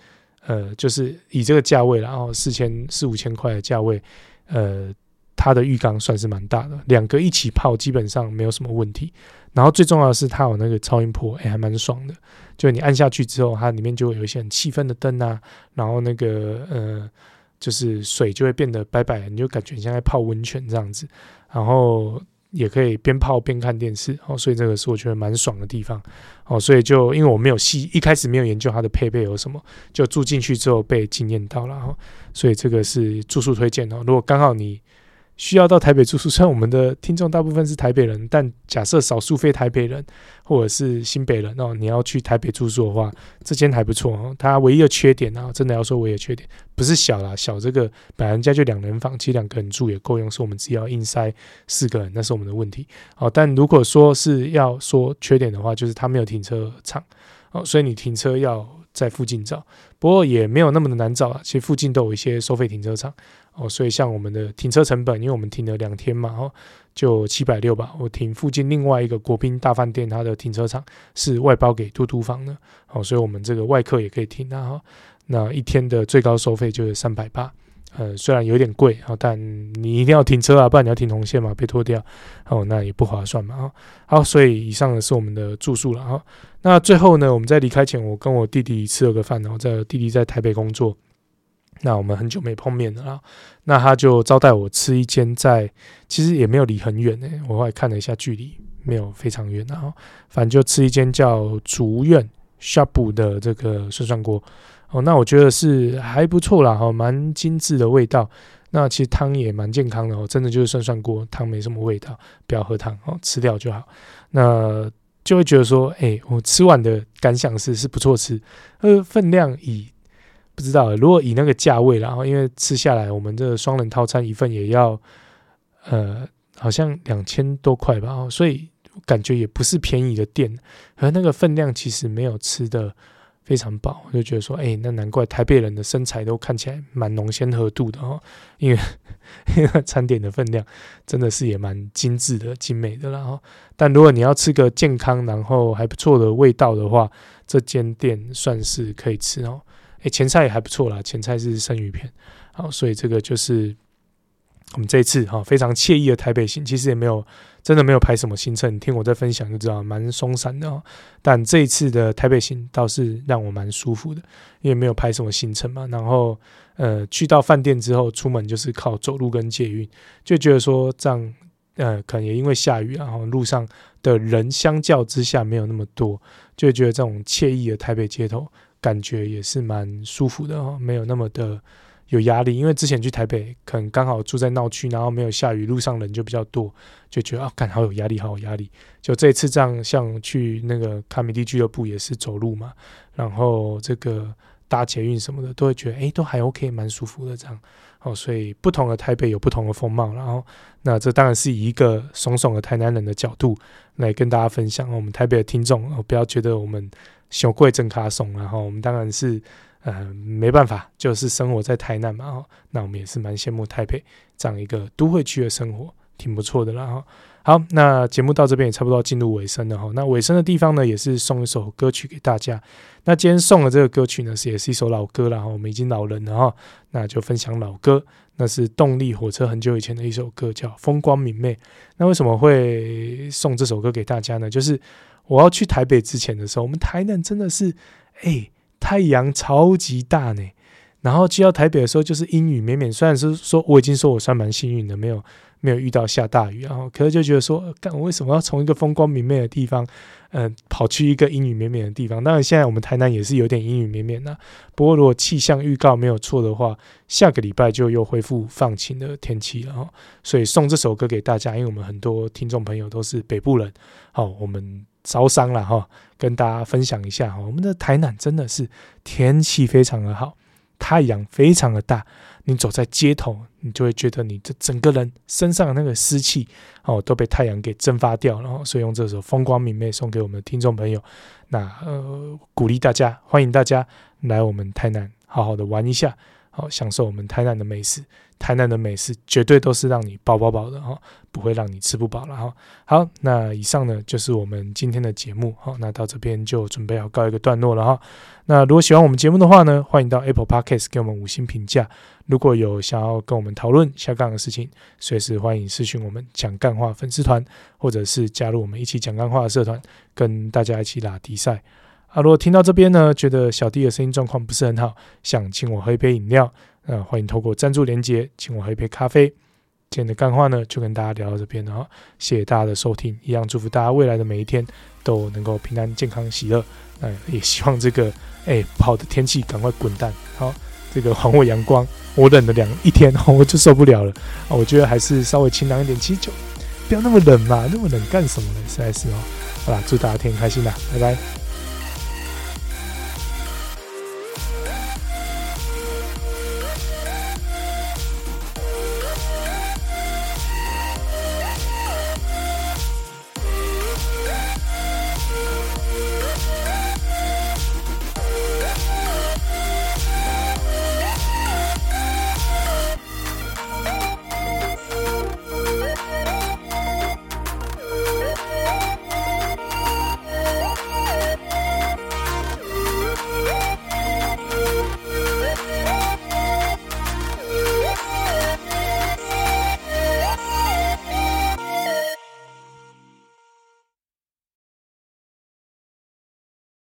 呃，就是以这个价位，然后四千四五千块的价位，呃。它的浴缸算是蛮大的，两个一起泡基本上没有什么问题。然后最重要的是它有那个超音波，哎，还蛮爽的。就你按下去之后，它里面就会有一些很气氛的灯啊，然后那个呃，就是水就会变得白白，你就感觉像在泡温泉这样子。然后也可以边泡边看电视哦，所以这个是我觉得蛮爽的地方哦。所以就因为我没有细一开始没有研究它的配备有什么，就住进去之后被惊艳到了哈。所以这个是住宿推荐哦。如果刚好你需要到台北住宿，虽然我们的听众大部分是台北人，但假设少数非台北人或者是新北人哦，你要去台北住宿的话，这间还不错哦。它唯一的缺点啊，真的要说唯一的缺点，不是小啦，小这个本来人家就两人房，其实两个人住也够用，是我们只要硬塞四个人，那是我们的问题。哦，但如果说是要说缺点的话，就是它没有停车场哦，所以你停车要在附近找，不过也没有那么的难找啊，其实附近都有一些收费停车场。哦，所以像我们的停车成本，因为我们停了两天嘛，哦，就七百六吧。我停附近另外一个国宾大饭店，它的停车场是外包给嘟嘟房的，哦，所以我们这个外客也可以停啊。那一天的最高收费就是三百八，呃，虽然有点贵啊，但你一定要停车啊，不然你要停红线嘛，被拖掉，哦，那也不划算嘛啊，好，所以以上的是我们的住宿了啊。那最后呢，我们在离开前，我跟我弟弟吃了个饭，然后在弟弟在台北工作。那我们很久没碰面了啊，那他就招待我吃一间在，其实也没有离很远诶，我后来看了一下距离，没有非常远，然后反正就吃一间叫竹苑 Shop 的这个涮涮锅哦，那我觉得是还不错啦，哈，蛮精致的味道。那其实汤也蛮健康的哦，真的就是涮涮锅，汤没什么味道，不要喝汤哦，吃掉就好。那就会觉得说，哎，我吃完的感想是是不错吃，呃，分量以。不知道，如果以那个价位，然后因为吃下来，我们这个双人套餐一份也要，呃，好像两千多块吧，哦所以感觉也不是便宜的店，而那个分量其实没有吃的非常饱，我就觉得说，哎，那难怪台北人的身材都看起来蛮浓鲜合度的哦，因为 因为餐点的分量真的是也蛮精致的、精美的啦哈。但如果你要吃个健康，然后还不错的味道的话，这间店算是可以吃哦。诶，前菜也还不错啦，前菜是生鱼片，好，所以这个就是我们这一次哈非常惬意的台北行，其实也没有真的没有排什么行程，你听我在分享就知道，蛮松散的哦。但这一次的台北行倒是让我蛮舒服的，因为没有排什么行程嘛。然后呃，去到饭店之后，出门就是靠走路跟捷运，就觉得说这样呃，可能也因为下雨，然后路上的人相较之下没有那么多，就觉得这种惬意的台北街头。感觉也是蛮舒服的哦，没有那么的有压力。因为之前去台北，可能刚好住在闹区，然后没有下雨，路上人就比较多，就觉得啊，干好有压力，好有压力。就这一次这样，像去那个卡米蒂俱乐部也是走路嘛，然后这个搭捷运什么的，都会觉得哎，都还 OK，蛮舒服的这样。哦，所以不同的台北有不同的风貌。然后，那这当然是以一个怂怂的台南人的角度来跟大家分享。我们台北的听众，哦，不要觉得我们。小贵真卡怂，然后我们当然是呃没办法，就是生活在台南嘛，哦，那我们也是蛮羡慕台北这样一个都会区的生活，挺不错的啦哈。好，那节目到这边也差不多进入尾声了哈。那尾声的地方呢，也是送一首歌曲给大家。那今天送的这个歌曲呢，是也是一首老歌了哈。我们已经老人了哈，那就分享老歌。那是动力火车很久以前的一首歌，叫《风光明媚》。那为什么会送这首歌给大家呢？就是。我要去台北之前的时候，我们台南真的是，哎、太阳超级大呢。然后去到台北的时候，就是阴雨绵绵。虽然是说我已经说我算蛮幸运的，没有没有遇到下大雨，然后可是就觉得说，干我为什么要从一个风光明媚的地方，嗯、呃，跑去一个阴雨绵绵的地方？当然，现在我们台南也是有点阴雨绵绵的。不过如果气象预告没有错的话，下个礼拜就又恢复放晴的天气了哈。所以送这首歌给大家，因为我们很多听众朋友都是北部人，好，我们。招商了哈，跟大家分享一下哈，我们的台南真的是天气非常的好，太阳非常的大，你走在街头，你就会觉得你这整个人身上的那个湿气哦都被太阳给蒸发掉了，所以用这首《风光明媚》送给我们的听众朋友，那呃鼓励大家，欢迎大家来我们台南好好的玩一下。好，享受我们台南的美食。台南的美食绝对都是让你饱饱饱的哈，不会让你吃不饱了哈。好，那以上呢就是我们今天的节目。好，那到这边就准备要告一个段落了哈。那如果喜欢我们节目的话呢，欢迎到 Apple Podcast 给我们五星评价。如果有想要跟我们讨论下杠的事情，随时欢迎私讯我们讲干话粉丝团，或者是加入我们一起讲干话的社团，跟大家一起拉迪赛。啊，如果听到这边呢，觉得小弟的声音状况不是很好，想请我喝一杯饮料，呃，欢迎透过赞助连结，请我喝一杯咖啡。今天的干话呢，就跟大家聊到这边了哈，谢谢大家的收听，一样祝福大家未来的每一天都能够平安、健康、喜乐。那也希望这个 哎不好的天气赶快滚蛋，好，这个还我阳光，我冷了两一天，我就受不了了啊！我觉得还是稍微清凉一点，其实就不要那么冷嘛，那么冷干什么呢？实在是哦，好啦，祝大家天天开心啦，拜拜。